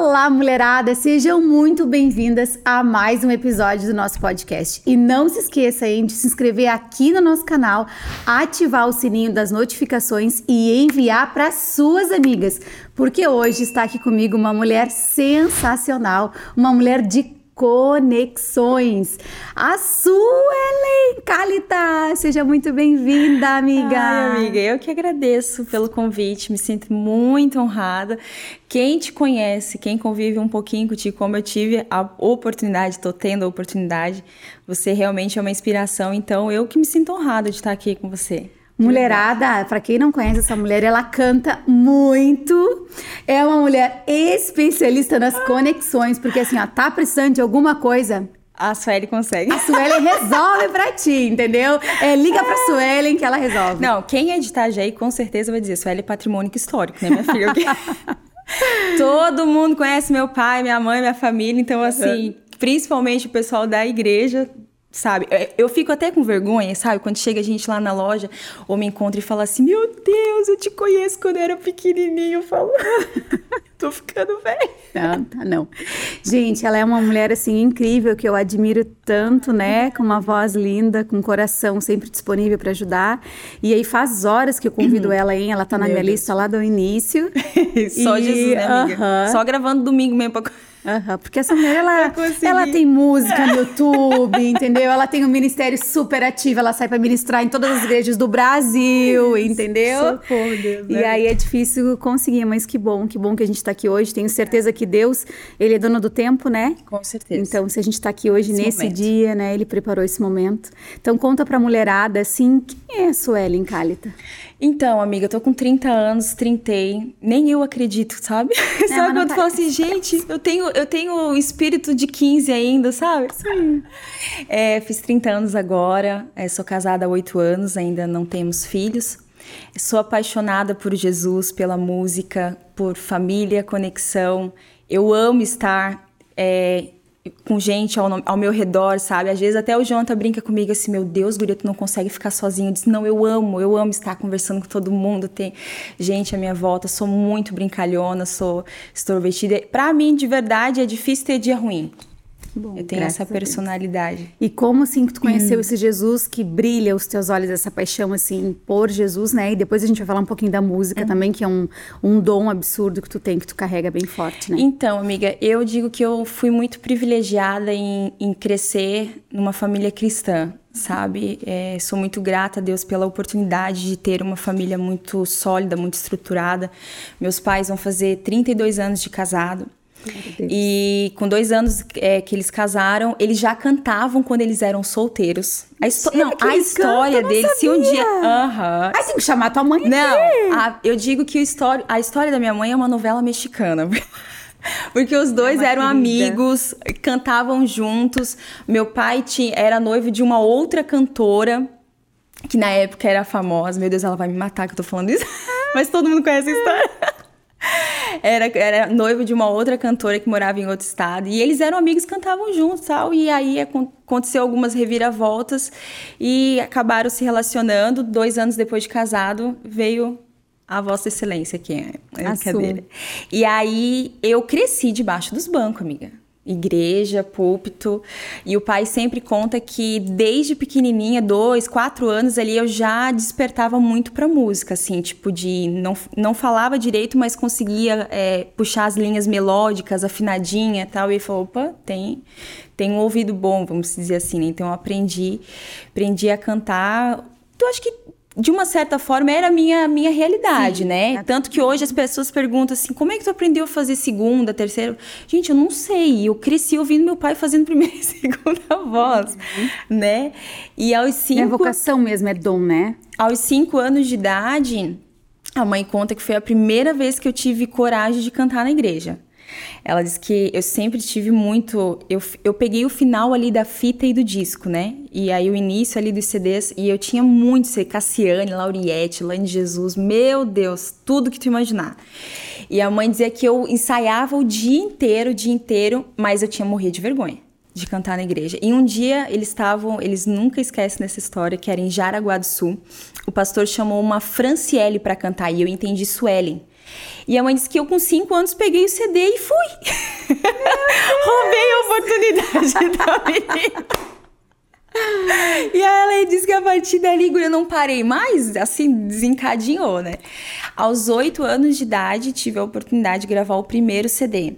Olá, mulherada! Sejam muito bem-vindas a mais um episódio do nosso podcast. E não se esqueça hein, de se inscrever aqui no nosso canal, ativar o sininho das notificações e enviar para suas amigas, porque hoje está aqui comigo uma mulher sensacional, uma mulher de conexões. A Suelen Calita, seja muito bem-vinda, amiga. Ai, amiga, eu que agradeço pelo convite, me sinto muito honrada. Quem te conhece, quem convive um pouquinho contigo, como eu tive a oportunidade, estou tendo a oportunidade, você realmente é uma inspiração, então eu que me sinto honrada de estar aqui com você. Mulherada, para quem não conhece essa mulher, ela canta muito. É uma mulher especialista nas conexões, porque assim, ó, tá precisando de alguma coisa, a Sueli consegue. A Sueli resolve pra ti, entendeu? É, liga pra Suelen que ela resolve. Não, quem é de Itajaí com certeza vai dizer, Sueli é patrimônio histórico, né, minha filha? Todo mundo conhece meu pai, minha mãe, minha família, então assim, principalmente o pessoal da igreja sabe? É, eu fico até com vergonha, sabe? Quando chega a gente lá na loja ou me encontra e fala assim: Meu Deus, eu te conheço quando eu era pequenininho. Eu falo, tô ficando velho. Não, tá não. Gente, ela é uma mulher assim incrível que eu admiro tanto, né? Com uma voz linda, com um coração sempre disponível para ajudar. E aí faz horas que eu convido ela, hein? Ela tá na Meu minha Deus. lista lá do início. Só e... Jesus, né, amiga? Uh -huh. Só gravando domingo mesmo pra Uhum, porque essa mulher, ela, ela tem música no YouTube, entendeu? Ela tem um ministério super ativo, ela sai para ministrar em todas as igrejas do Brasil, entendeu? Socorro, Deus, né? E aí é difícil conseguir, mas que bom, que bom que a gente tá aqui hoje. Tenho certeza que Deus, ele é dono do tempo, né? Com certeza. Então, se a gente tá aqui hoje esse nesse momento. dia, né, ele preparou esse momento. Então, conta pra mulherada, assim, quem é a Suelen Cálita? Então, amiga, eu tô com 30 anos, trintei. Nem eu acredito, sabe? É, sabe quando tu fala assim, gente, eu tenho, eu tenho espírito de 15 ainda, sabe? Sim. É, fiz 30 anos agora, é, sou casada há 8 anos, ainda não temos filhos. Sou apaixonada por Jesus, pela música, por família, conexão. Eu amo estar é, com gente ao, ao, meu redor, sabe? Às vezes até o Jonathan brinca comigo assim, meu Deus, guria, tu não consegue ficar sozinho. Eu disse, não, eu amo, eu amo estar conversando com todo mundo, ter gente à minha volta. Sou muito brincalhona, sou extrovertida. Para mim, de verdade, é difícil ter dia ruim. Bom, eu tenho essa personalidade. E como assim que tu conheceu hum. esse Jesus que brilha os teus olhos, essa paixão assim por Jesus, né? E depois a gente vai falar um pouquinho da música hum. também, que é um, um dom absurdo que tu tem, que tu carrega bem forte, né? Então, amiga, eu digo que eu fui muito privilegiada em, em crescer numa família cristã sabe? É, sou muito grata a Deus pela oportunidade de ter uma família muito sólida, muito estruturada. Meus pais vão fazer 32 anos de casado. E com dois anos é, que eles casaram, eles já cantavam quando eles eram solteiros. A, não, a história deles, se um dia. Aham. Aí tem que chamar tua mãe Não, a, eu digo que história, a história da minha mãe é uma novela mexicana. Porque os dois é eram querida. amigos, cantavam juntos. Meu pai tinha, era noivo de uma outra cantora, que na época era famosa. Meu Deus, ela vai me matar que eu tô falando isso. Mas todo mundo conhece a história era, era noivo de uma outra cantora que morava em outro estado. E eles eram amigos, cantavam juntos tal. E aí aconteceu algumas reviravoltas e acabaram se relacionando. Dois anos depois de casado, veio a Vossa Excelência, que é a cadeira. E aí eu cresci debaixo dos bancos, amiga igreja, púlpito. E o pai sempre conta que desde pequenininha, dois, quatro anos ali, eu já despertava muito para música, assim, tipo de não, não falava direito, mas conseguia é, puxar as linhas melódicas, afinadinha, tal. E ele falou, opa, tem tem um ouvido bom, vamos dizer assim. Né? Então eu aprendi, aprendi a cantar. Eu acho que de uma certa forma, era a minha, minha realidade, Sim, né? É. Tanto que hoje as pessoas perguntam assim: como é que tu aprendeu a fazer segunda, terceira? Gente, eu não sei. Eu cresci ouvindo meu pai fazendo primeira e segunda voz, uhum. né? E aos cinco. É vocação mesmo, é dom, né? Aos cinco anos de idade, a mãe conta que foi a primeira vez que eu tive coragem de cantar na igreja. Ela diz que eu sempre tive muito. Eu, eu peguei o final ali da fita e do disco, né? E aí o início ali dos CDs. E eu tinha muito, sei, Cassiane, Lauriette, Lane Jesus, meu Deus, tudo que tu imaginar. E a mãe dizia que eu ensaiava o dia inteiro, o dia inteiro, mas eu tinha morrido de vergonha de cantar na igreja. E um dia eles estavam, eles nunca esquecem dessa história, que era em Jaraguá do Sul. O pastor chamou uma Franciele para cantar e eu entendi Suelen. E a mãe disse que eu, com cinco anos, peguei o CD e fui. Roubei a oportunidade da menina. E aí ela disse que a partir dali eu não parei mais, assim, desencadeou, né? Aos oito anos de idade, tive a oportunidade de gravar o primeiro CD.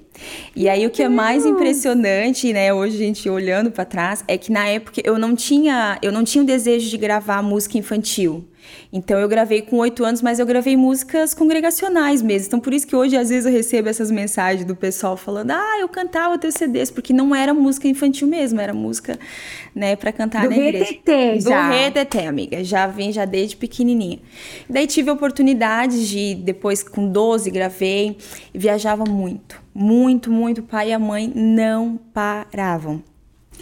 E aí o que é mais impressionante, né, hoje a gente olhando para trás, é que na época eu não tinha, eu não tinha o desejo de gravar música infantil. Então eu gravei com oito anos, mas eu gravei músicas congregacionais mesmo. Então por isso que hoje às vezes eu recebo essas mensagens do pessoal falando: "Ah, eu cantava teus CDs", porque não era música infantil mesmo, era música, né, para cantar do na igreja. Retetê, já. Do retetê, amiga. Já vim já desde pequenininha. Daí tive a oportunidade de depois com 12 gravei, viajava muito, muito, muito. O pai e a mãe não paravam.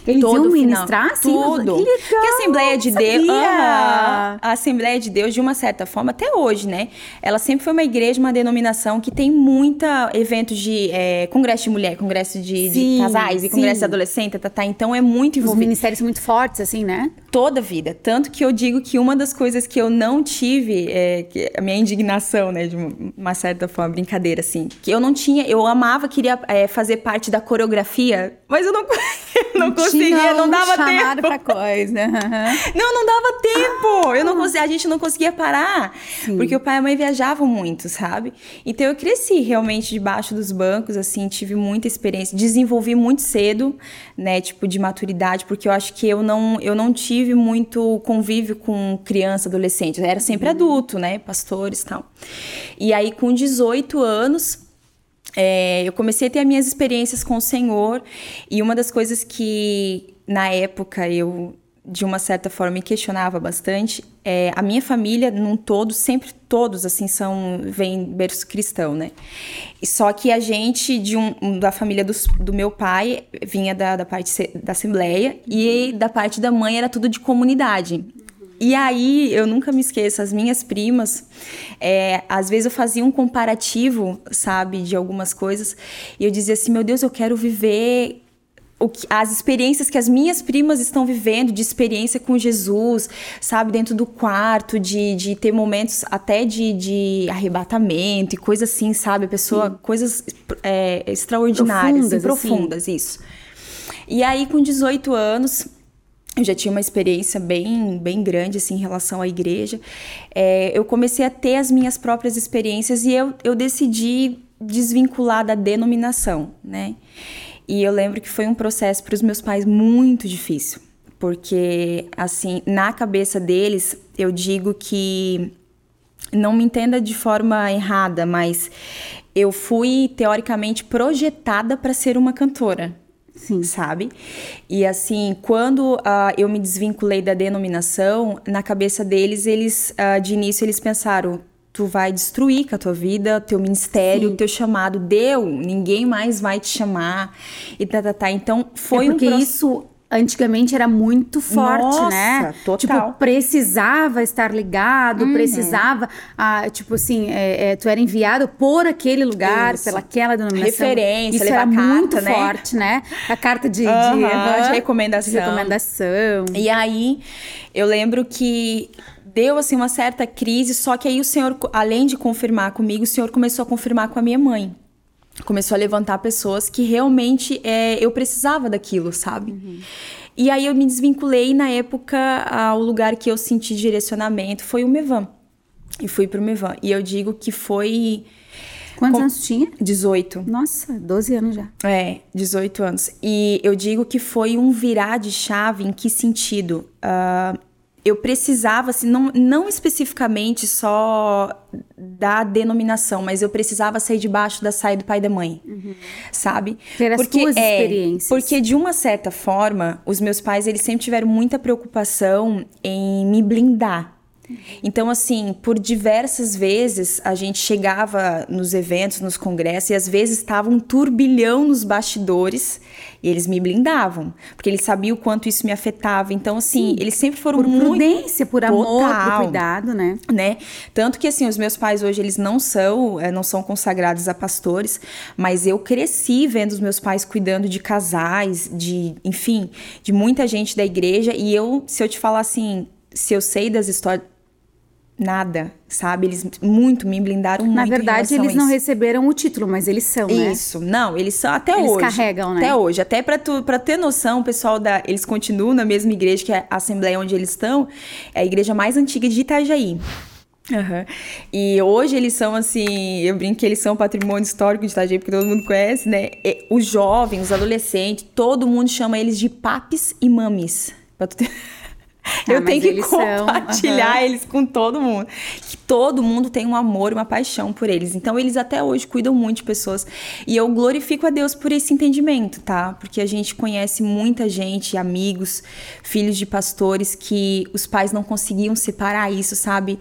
Eles todo iam ministrar, sim? Tudo. Que legal, Porque a Assembleia de. Deus. Aham. a Assembleia de Deus, de uma certa forma, até hoje, né? Ela sempre foi uma igreja, uma denominação que tem muita eventos de é, congresso de mulher, congresso de, de Sim, casais e congresso sim. de adolescente, tá, tá, então é muito Os envolvido ministérios muito fortes, assim, né? toda a vida. Tanto que eu digo que uma das coisas que eu não tive, é, que a minha indignação, né, de uma certa forma, brincadeira, assim, que eu não tinha, eu amava, queria é, fazer parte da coreografia, mas eu não, eu não conseguia, não dava tempo. pra coisa. aham. Não, não dava tempo. Eu não conseguia, a gente não conseguia parar. Sim. Porque o pai e a mãe viajavam muito, sabe? Então eu cresci realmente debaixo dos bancos, assim, tive muita experiência, desenvolvi muito cedo, né, tipo de maturidade, porque eu acho que eu não, eu não tive muito convívio com criança, adolescente, eu era sempre adulto, né, pastores e tal. E aí com 18 anos, é, eu comecei a ter as minhas experiências com o Senhor e uma das coisas que na época eu de uma certa forma me questionava bastante é a minha família num todo sempre todos assim são vem berço cristão né? Só que a gente de um da família dos, do meu pai vinha da, da parte da assembleia e da parte da mãe era tudo de comunidade e aí, eu nunca me esqueço, as minhas primas, é, às vezes eu fazia um comparativo, sabe, de algumas coisas, e eu dizia assim: meu Deus, eu quero viver o que- as experiências que as minhas primas estão vivendo, de experiência com Jesus, sabe, dentro do quarto, de, de ter momentos até de, de arrebatamento e coisa assim, sabe, a pessoa, coisas é, extraordinárias, Profundas, e assim. profundas, isso. E aí, com 18 anos, eu já tinha uma experiência bem, bem grande assim, em relação à igreja. É, eu comecei a ter as minhas próprias experiências e eu, eu decidi desvincular da denominação, né? E eu lembro que foi um processo para os meus pais muito difícil, porque, assim, na cabeça deles, eu digo que não me entenda de forma errada, mas eu fui teoricamente projetada para ser uma cantora. Sim. Sabe? E assim, quando ah, eu me desvinculei da denominação, na cabeça deles, eles, ah, de início, eles pensaram: tu vai destruir com a tua vida, teu ministério, teu chamado, deu, ninguém mais vai te chamar. E tá, tá, tá. Então, foi é um porque processo. isso antigamente era muito forte, Nossa, né? total. Tipo, precisava estar ligado, Uhum. precisava, ah, tipo assim, é, é, tu era enviado por aquele lugar, Isso. pelaquela denominação. Referência, Isso era carta, muito né? forte, né? A carta de, de, Aham, aham, de recomendação. de recomendação. E aí, eu lembro que deu assim uma certa crise, só que aí o senhor, além de confirmar comigo, o senhor começou a confirmar com a minha mãe. Começou a levantar pessoas que realmente é, eu precisava daquilo, sabe? E aí eu me desvinculei na época ao lugar que eu senti direcionamento foi o Mevan. E fui pro Mevan. E eu digo que foi Quantos Com- anos tinha? 18. Nossa, 12 anos já. É, 18 anos. E eu digo que foi um virar de chave em que sentido? Ah, eu precisava, assim, não, não especificamente só da denominação, mas eu precisava sair debaixo da saia do pai e da mãe, sabe? Ter as tuas é, experiências. Porque de uma certa forma, os meus pais, eles sempre tiveram muita preocupação em me blindar. Então, assim, por diversas vezes a gente chegava nos eventos, nos congressos, e às vezes estava um turbilhão nos bastidores e eles me blindavam, porque eles sabiam o quanto isso me afetava. Então, assim, eles sempre foram Por muito prudência, por amor, por cuidado, né? né? Tanto que assim, os meus pais hoje eles não são, eh, não são consagrados a pastores, mas eu cresci vendo os meus pais cuidando de casais, de, enfim, de muita gente da igreja e eu, se eu te falar assim, se eu sei das histórias nada, sabe? Eles muito me blindaram muito. Na verdade, eles não receberam o título, mas eles são, né? Isso, não, eles são até eles hoje. Eles carregam, né? Até hoje, até para tu para ter noção, o pessoal da eles continuam na mesma igreja que é a Assembleia onde eles estão, é a igreja mais antiga de Itajaí. Uhum. E hoje eles são assim, eu brinco que eles são patrimônio histórico de Itajaí, porque todo mundo conhece, né? E os jovens, os adolescentes, todo mundo chama eles de papis e mamis. Pra tu ter... Ah, eu tenho que compartilhar são, uhum. eles com todo mundo. Que todo mundo tem um amor, uma paixão por eles. Então, eles até hoje cuidam muito de pessoas. E eu glorifico a Deus por esse entendimento, tá? Porque a gente conhece muita gente, amigos, filhos de pastores, que os pais não conseguiam separar isso, sabe?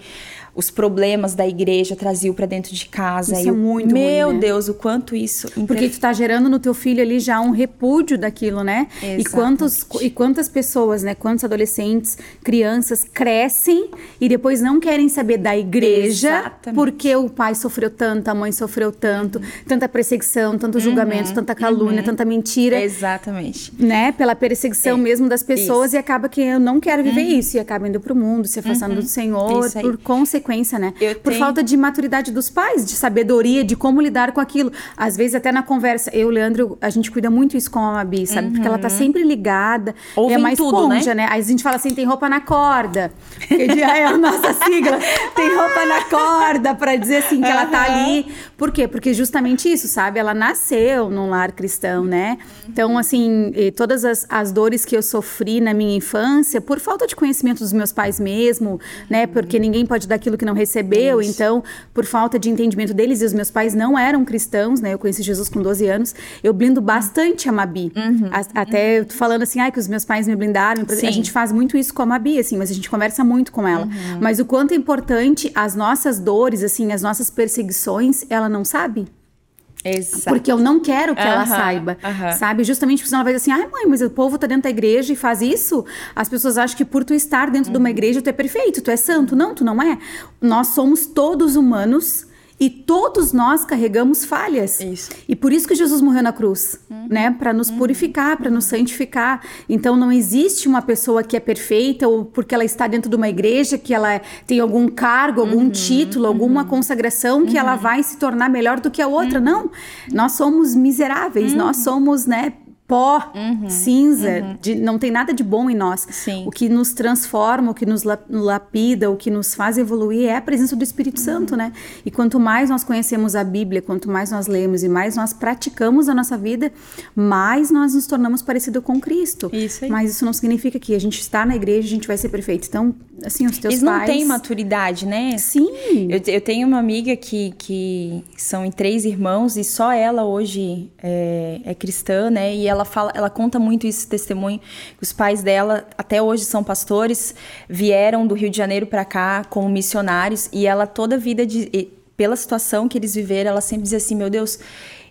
Os problemas da igreja traziam para dentro de casa. Isso e é muito Meu ruim, né? Deus, o quanto isso. Porque tu tá gerando no teu filho ali já um repúdio daquilo, né? Exatamente. E quantos e quantas pessoas, né? Quantos adolescentes, crianças crescem e depois não querem saber da igreja Exatamente. porque o pai sofreu tanto, a mãe sofreu tanto, uhum. tanta perseguição, tanto julgamento, uhum. tanta calúnia, uhum. tanta mentira. Exatamente. Né? Pela perseguição é. mesmo das pessoas isso. e acaba que eu não quero viver uhum. isso e acaba indo pro mundo, se afastando do uhum. Senhor por consequência consequência, né? Eu Por tenho... falta de maturidade dos pais, de sabedoria, de como lidar com aquilo. Às vezes, até na conversa, eu, Leandro, a gente cuida muito isso com a Mabi, sabe? Uhum. Porque ela tá uhum. sempre ligada. Ouve é mais tudo, esponja, né? né? Aí a gente fala assim: tem roupa na corda. Que é a nossa sigla. tem roupa na corda, para dizer assim que uhum. ela tá ali. Por quê? Porque justamente isso, sabe? Ela nasceu num lar cristão, né? Então, assim, todas as, as dores que eu sofri na minha infância, por falta de conhecimento dos meus pais mesmo, né? Porque ninguém pode dar aquilo que não recebeu, Isso. então, por falta de entendimento deles, e os meus pais não eram cristãos, né? Eu conheci Jesus com 12 anos, eu blindo bastante a Mabi. Uhum. A, até falando assim, ai, que os meus pais me blindaram. Sim. A gente faz muito isso com a Mabi, assim, mas a gente conversa muito com ela. Uhum. Mas o quanto é importante as nossas dores, assim, as nossas perseguições, ela não sabe. Exato. Porque eu não quero que ela saiba, sabe? Justamente porque senão ela vai dizer assim, ai mãe, mas o povo tá dentro da igreja e faz isso. As pessoas acham que por tu estar dentro de uma uhum. igreja tu é perfeito, tu é santo. Não, tu não é. Nós somos todos humanos e todos nós carregamos falhas. Isso. E por isso que Jesus morreu na cruz, uhum. né? Para nos uhum. purificar, para nos santificar. Então não existe uma pessoa que é perfeita ou porque ela está dentro de uma igreja que ela tem algum cargo, algum uhum. título, alguma uhum. consagração que ela uhum. vai se tornar melhor do que a outra. Uhum. Não. Nós somos miseráveis, nós somos, né, pó, uhum, cinza, uhum. De, não tem nada de bom em nós. Sim. O que nos transforma, o que nos lapida, o que nos faz evoluir é a presença do Espírito uhum. Santo, né? E quanto mais nós conhecemos a Bíblia, quanto mais nós lemos e mais nós praticamos a nossa vida, mais nós nos tornamos parecidos com Cristo. Isso aí. Mas isso não significa que a gente está na igreja e a gente vai ser perfeito. Então, assim, os teus Eles pais... não têm maturidade, né? Sim. Eu, eu tenho uma amiga que, que são em três irmãos e só ela hoje é, é cristã, né? E ela fala, ela conta muito esse testemunho. Os pais dela até hoje são pastores, vieram do Rio de Janeiro para cá como missionários e ela toda a vida de, pela situação que eles viveram, ela sempre dizia assim, meu Deus,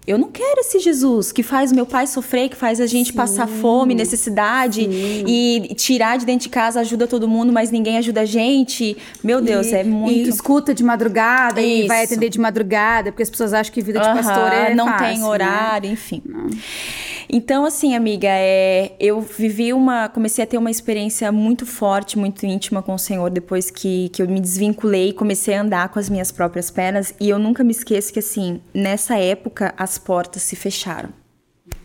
eu não quero esse Jesus que faz meu pai sofrer, que faz a gente Sim. passar fome, necessidade Sim. e tirar de dentro de casa ajuda todo mundo, mas ninguém ajuda a gente. Meu Deus, e, é muito. E escuta de madrugada Isso. e vai atender de madrugada, porque as pessoas acham que vida de pastor é não fácil, tem né? horário, né? enfim. Não. Então, assim, amiga, é, eu vivi uma. Comecei a ter uma experiência muito forte, muito íntima com o Senhor depois que, que eu me desvinculei e comecei a andar com as minhas próprias pernas. E eu nunca me esqueço que, assim, nessa época as portas se fecharam.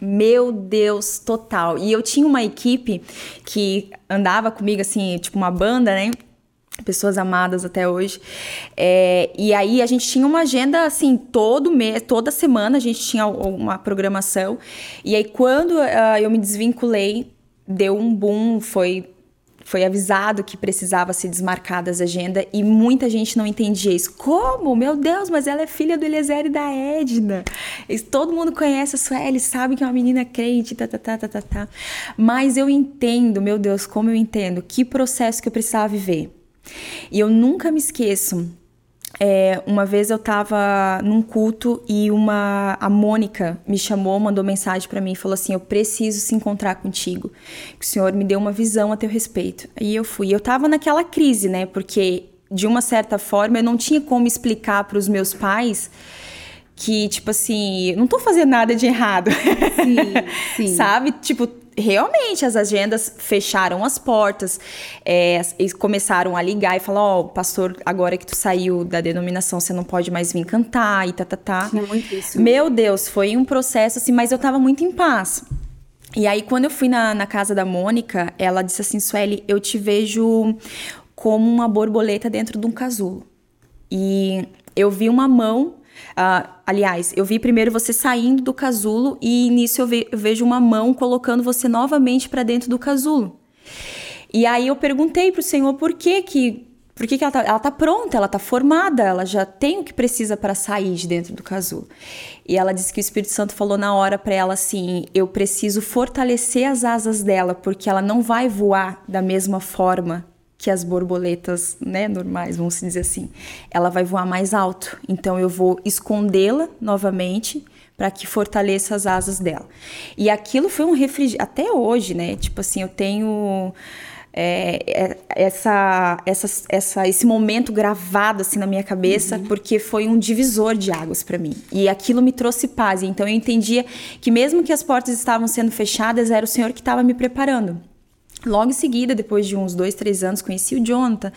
Meu Deus, total. E eu tinha uma equipe que andava comigo, assim, tipo uma banda, né? pessoas amadas até hoje. É, e aí a gente tinha uma agenda assim, todo mês, toda semana a gente tinha uma programação. E aí quando uh, eu me desvinculei, deu um boom, foi foi avisado que precisava ser desmarcada as agendas e muita gente não entendia isso. Como? Meu Deus, mas ela é filha do Eliezer e da Edna. Todo mundo conhece a Sueli, sabe que é uma menina crente, tá, tá, tá, tá, tá, tá. Mas eu entendo, meu Deus, como eu entendo, que processo que eu precisava viver e eu nunca me esqueço. É, uma vez eu estava num culto e uma a Mônica me chamou, mandou mensagem para mim e falou assim: "Eu preciso se encontrar contigo. Que o Senhor me deu uma visão a teu respeito". Aí eu fui. Eu estava naquela crise, né? Porque de uma certa forma eu não tinha como explicar para os meus pais que, tipo assim, não tô fazendo nada de errado. Sim, sim. Sabe? Tipo, realmente as agendas fecharam as portas, é, eles começaram a ligar e falar: Ó, oh, pastor, agora que tu saiu da denominação, você não pode mais vir cantar e tá, tá, tá. Muito isso. Meu Deus, foi um processo assim, mas eu tava muito em paz. E aí, quando eu fui na, na casa da Mônica, ela disse assim: Sueli, eu te vejo como uma borboleta dentro de um casulo. E eu vi uma mão Uh, aliás, eu vi primeiro você saindo do casulo e nisso eu, ve eu vejo uma mão colocando você novamente para dentro do casulo. E aí eu perguntei pro Senhor por que que por que, que ela, tá, ela tá pronta, ela tá formada, ela já tem o que precisa para sair de dentro do casulo. E ela disse que o Espírito Santo falou na hora para ela assim: eu preciso fortalecer as asas dela, porque ela não vai voar da mesma forma que as borboletas, né, normais, vamos dizer assim. Ela vai voar mais alto. Então eu vou escondê-la novamente para que fortaleça as asas dela. E aquilo foi um refrigério até hoje, né? Tipo assim, eu tenho é, é, essa, essa, essa, esse momento gravado assim na minha cabeça, uhum. porque foi um divisor de águas para mim. E aquilo me trouxe paz. Então eu entendia que mesmo que as portas estavam sendo fechadas, era o Senhor que estava me preparando. Logo em seguida, depois de uns dois, três anos, conheci o Jonathan,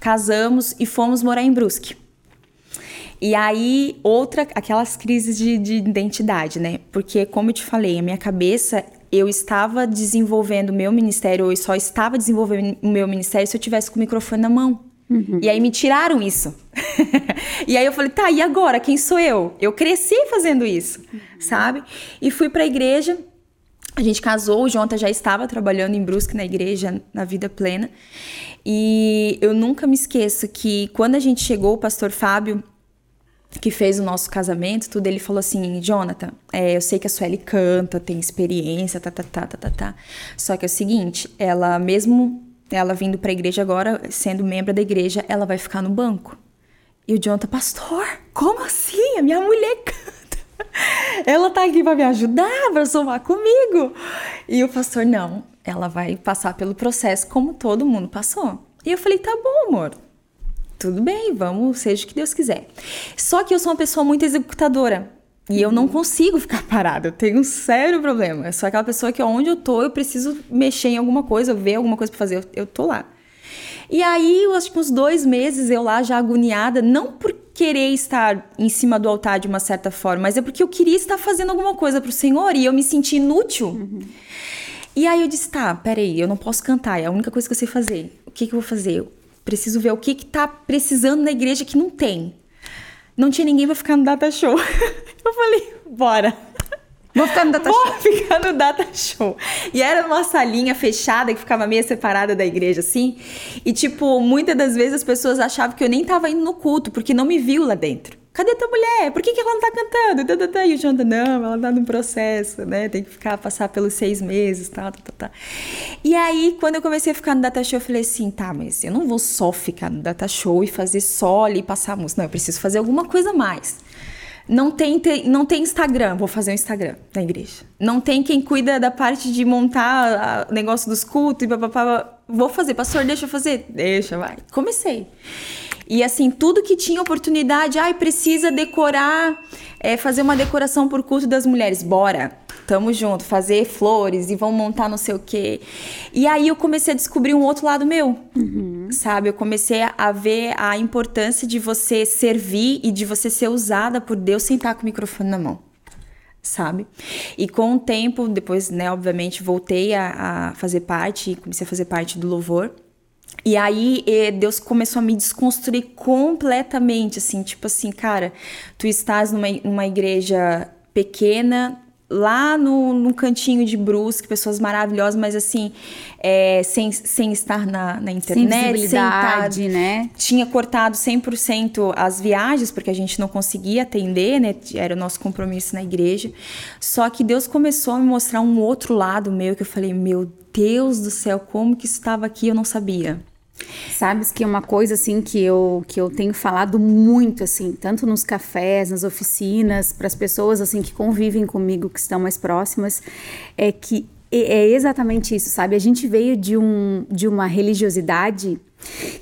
casamos e fomos morar em Brusque. E aí, outra, aquelas crises de, de identidade, né? Porque, como eu te falei, a minha cabeça, eu estava desenvolvendo o meu ministério, ou eu só estava desenvolvendo o meu ministério se eu tivesse com o microfone na mão. Uhum. E aí me tiraram isso. e aí eu falei, tá, e agora? Quem sou eu? Eu cresci fazendo isso, uhum. sabe? E fui pra igreja a gente casou, o Jonathan já estava trabalhando em Brusque na igreja, na vida plena. E eu nunca me esqueço que quando a gente chegou, o pastor Fábio, que fez o nosso casamento, tudo, ele falou assim: Jonathan, é, eu sei que a Sueli canta, tem experiência, tá, tá, tá, tá, tá, tá. Só que é o seguinte, ela mesmo ela vindo para a igreja agora, sendo membro da igreja, ela vai ficar no banco. E o Jonathan, pastor, como assim? A minha mulher canta. ela tá aqui para me ajudar, para somar comigo. E o pastor, não, ela vai passar pelo processo como todo mundo passou. E eu falei, tá bom, amor. Tudo bem, vamos, seja o que Deus quiser. Só que eu sou uma pessoa muito executadora. E eu não consigo ficar parada, eu tenho um sério problema. Eu sou aquela pessoa que onde eu tô, eu preciso mexer em alguma coisa, ver alguma coisa para fazer, eu, eu tô lá. E aí, acho que uns dois meses eu lá já agoniada, não por querer estar em cima do altar de uma certa forma, mas é porque eu queria estar fazendo alguma coisa pro Senhor e eu me senti inútil. Uhum. E aí eu disse, tá, peraí, eu não posso cantar, é a única coisa que eu sei fazer. O que, que eu vou fazer? Eu preciso ver o que que tá precisando na igreja que não tem. Não tinha ninguém pra ficar no data show. eu falei, bora. Vou ficar no data Vou show. ficar no data show. E era uma salinha fechada que ficava meio separada da igreja, assim. E, tipo, muitas das vezes as pessoas achavam que eu nem tava indo no culto, porque não me viu lá dentro. Cadê tua mulher? Por que, que ela não tá cantando? E o Jonathan, não, ela tá no processo, né? Tem que ficar, passar pelos seis meses, tal, tal, tal. E aí, quando eu comecei a ficar no data show, eu falei assim, tá, mas eu não vou só ficar no data show e fazer só ali, passar a música. Não, eu preciso fazer alguma coisa mais. Não tem, não tem Instagram, vou fazer um Instagram na igreja. Não tem quem cuida da parte de montar o negócio dos cultos e papapá. Vou fazer, pastor, deixa eu fazer? Deixa, vai. Comecei. E assim, tudo que tinha oportunidade, ai, precisa decorar, é, fazer uma decoração por culto das mulheres. Bora! Tamo junto, fazer flores e vão montar não sei o quê. E aí eu comecei a descobrir um outro lado meu, uhum. sabe? Eu comecei a ver a importância de você servir e de você ser usada por Deus sem estar com o microfone na mão sabe? E com o tempo, depois, né, obviamente, voltei a, a fazer parte, comecei a fazer parte do louvor. E aí Deus começou a me desconstruir completamente, assim, tipo assim, cara, tu estás numa, numa igreja pequena, lá no, no cantinho de Brusque, pessoas maravilhosas, mas assim, é, sem, sem estar na, na internet, sem, estar, né? Tinha cortado 100% as viagens, porque a gente não conseguia atender, né? Era o nosso compromisso na igreja. Só que Deus começou a me mostrar um outro lado meu, que eu falei, meu Deus do céu, como que estava aqui, eu não sabia. Sabes que uma coisa assim que eu, que eu tenho falado muito assim, tanto nos cafés, nas oficinas, para as pessoas assim que convivem comigo, que estão mais próximas, é que é, é exatamente isso, sabe? A gente veio de, um, de uma religiosidade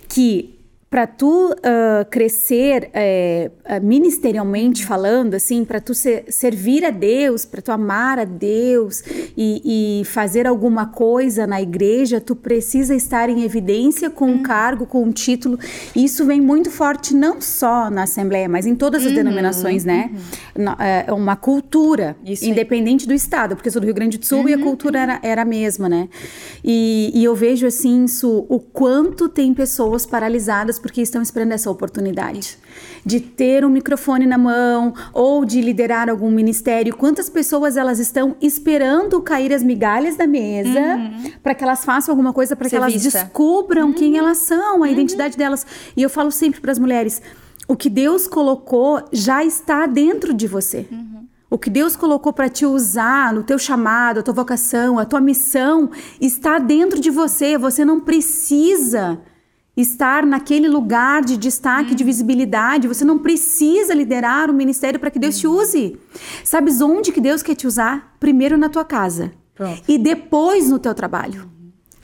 que para tu uh, crescer é, ministerialmente falando, assim, para tu ser, servir a Deus, para tu amar a Deus e, e, fazer alguma coisa na igreja, tu precisa estar em evidência com um uhum. cargo, com um título. Isso vem muito forte não só na Assembleia, mas em todas as uhum, denominações, né? Uhum. É uma cultura, isso independente aí. do estado, porque eu sou do Rio Grande do Sul uhum, e a uhum, cultura era, era a mesma, né? E, e eu vejo assim isso, o quanto tem pessoas paralisadas porque estão esperando essa oportunidade de ter um microfone na mão ou de liderar algum ministério. Quantas pessoas elas estão esperando cair as migalhas da mesa uhum. para que elas façam alguma coisa, para que elas vista. descubram uhum. quem elas são, a uhum. identidade delas. E eu falo sempre para as mulheres, o que Deus colocou já está dentro de você. Uhum. O que Deus colocou para te usar no teu chamado, a tua vocação, a tua missão está dentro de você. Você não precisa estar naquele lugar de destaque, de hum. visibilidade. Você não precisa liderar o ministério para que Deus te hum. use. Sabes onde que Deus quer te usar? Primeiro na tua casa. Pronto. E depois no teu trabalho.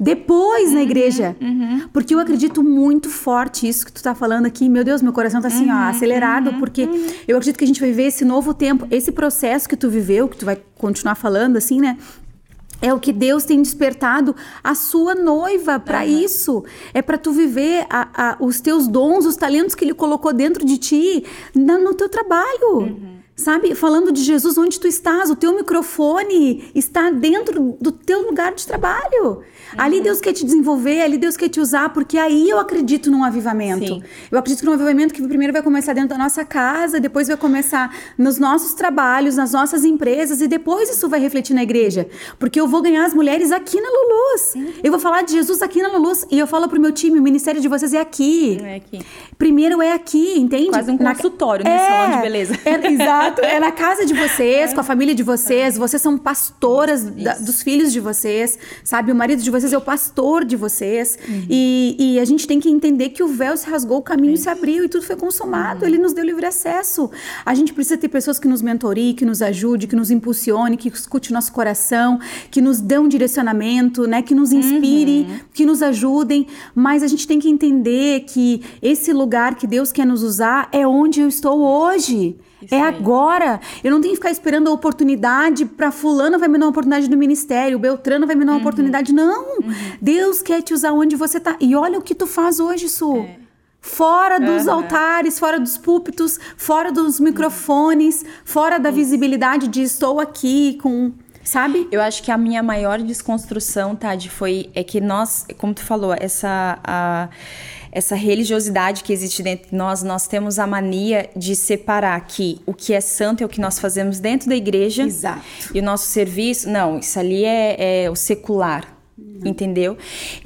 Depois uhum, na igreja. Uhum, porque eu acredito muito forte isso que tu tá falando aqui. Meu Deus, meu coração tá assim, uhum, ó, acelerado, uhum, porque uhum. eu acredito que a gente vai viver esse novo tempo, esse processo que tu viveu, que tu vai continuar falando assim, né? É o que Deus tem despertado a sua noiva para uhum. isso. É para tu viver a, a, os teus dons, os talentos que Ele colocou dentro de ti na, no teu trabalho. Uhum. Sabe, falando de Jesus, onde tu estás, o teu microfone está dentro do teu lugar de trabalho. Ali uhum. Deus quer te desenvolver, ali Deus quer te usar, porque aí eu acredito num avivamento. Sim. Eu acredito num avivamento que primeiro vai começar dentro da nossa casa, depois vai começar nos nossos trabalhos, nas nossas empresas e depois isso vai refletir na igreja. Porque eu vou ganhar as mulheres aqui na Luluz. Eu vou falar de Jesus aqui na Luluz e eu falo pro meu time, o ministério de vocês é aqui. É aqui. Primeiro é aqui, entende? Quase um consultório, na... né? É, salão de beleza. É, exato. É na casa de vocês, é. com a família de vocês. Vocês são pastoras da, dos filhos de vocês, sabe? O marido de vocês vocês, é o pastor de vocês. Uhum. E, e, a gente tem que entender que o véu se rasgou, o caminho se abriu e tudo foi consumado. Uhum. Ele nos deu livre acesso. A gente precisa ter pessoas que nos mentoriem, que nos ajude, que nos impulsione, que escute o nosso coração, que nos dê um direcionamento, né? Que nos inspire, uhum. que nos ajudem. Mas a gente tem que entender que esse lugar que Deus quer nos usar é onde eu estou hoje. Isso é aí. agora. Eu não tenho que ficar esperando a oportunidade para fulano vai me dar uma oportunidade no ministério, o Beltrano vai me dar uma uhum. oportunidade. Não. Uhum. Deus quer te usar onde você tá. E olha o que tu faz hoje, Su. É. Fora dos uhum. altares, fora dos púlpitos, fora dos microfones, fora da visibilidade de estou aqui com sabe? Eu acho que a minha maior desconstrução, Tade, foi é que nós, como tu falou, essa a, essa religiosidade que existe dentro de nós, nós temos a mania de separar que o que é santo é o que nós fazemos dentro da igreja. Exato. E o nosso serviço, não, isso ali é, é o secular. Uhum. Entendeu?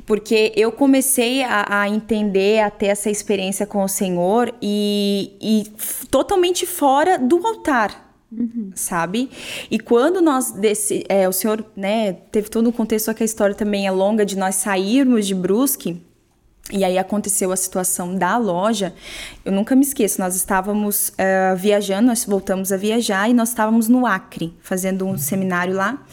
Porque eu comecei a, a, entender, a ter essa experiência com o Senhor e, e totalmente fora do altar. Uhum. Sabe? E quando nós desse, é, o senhor, né, teve todo um contexto, só que a história também é longa de nós sairmos de Brusque, e aí aconteceu a situação da loja. Eu nunca me esqueço, nós estávamos uh, viajando, nós voltamos a viajar e nós estávamos no Acre, fazendo um seminário lá.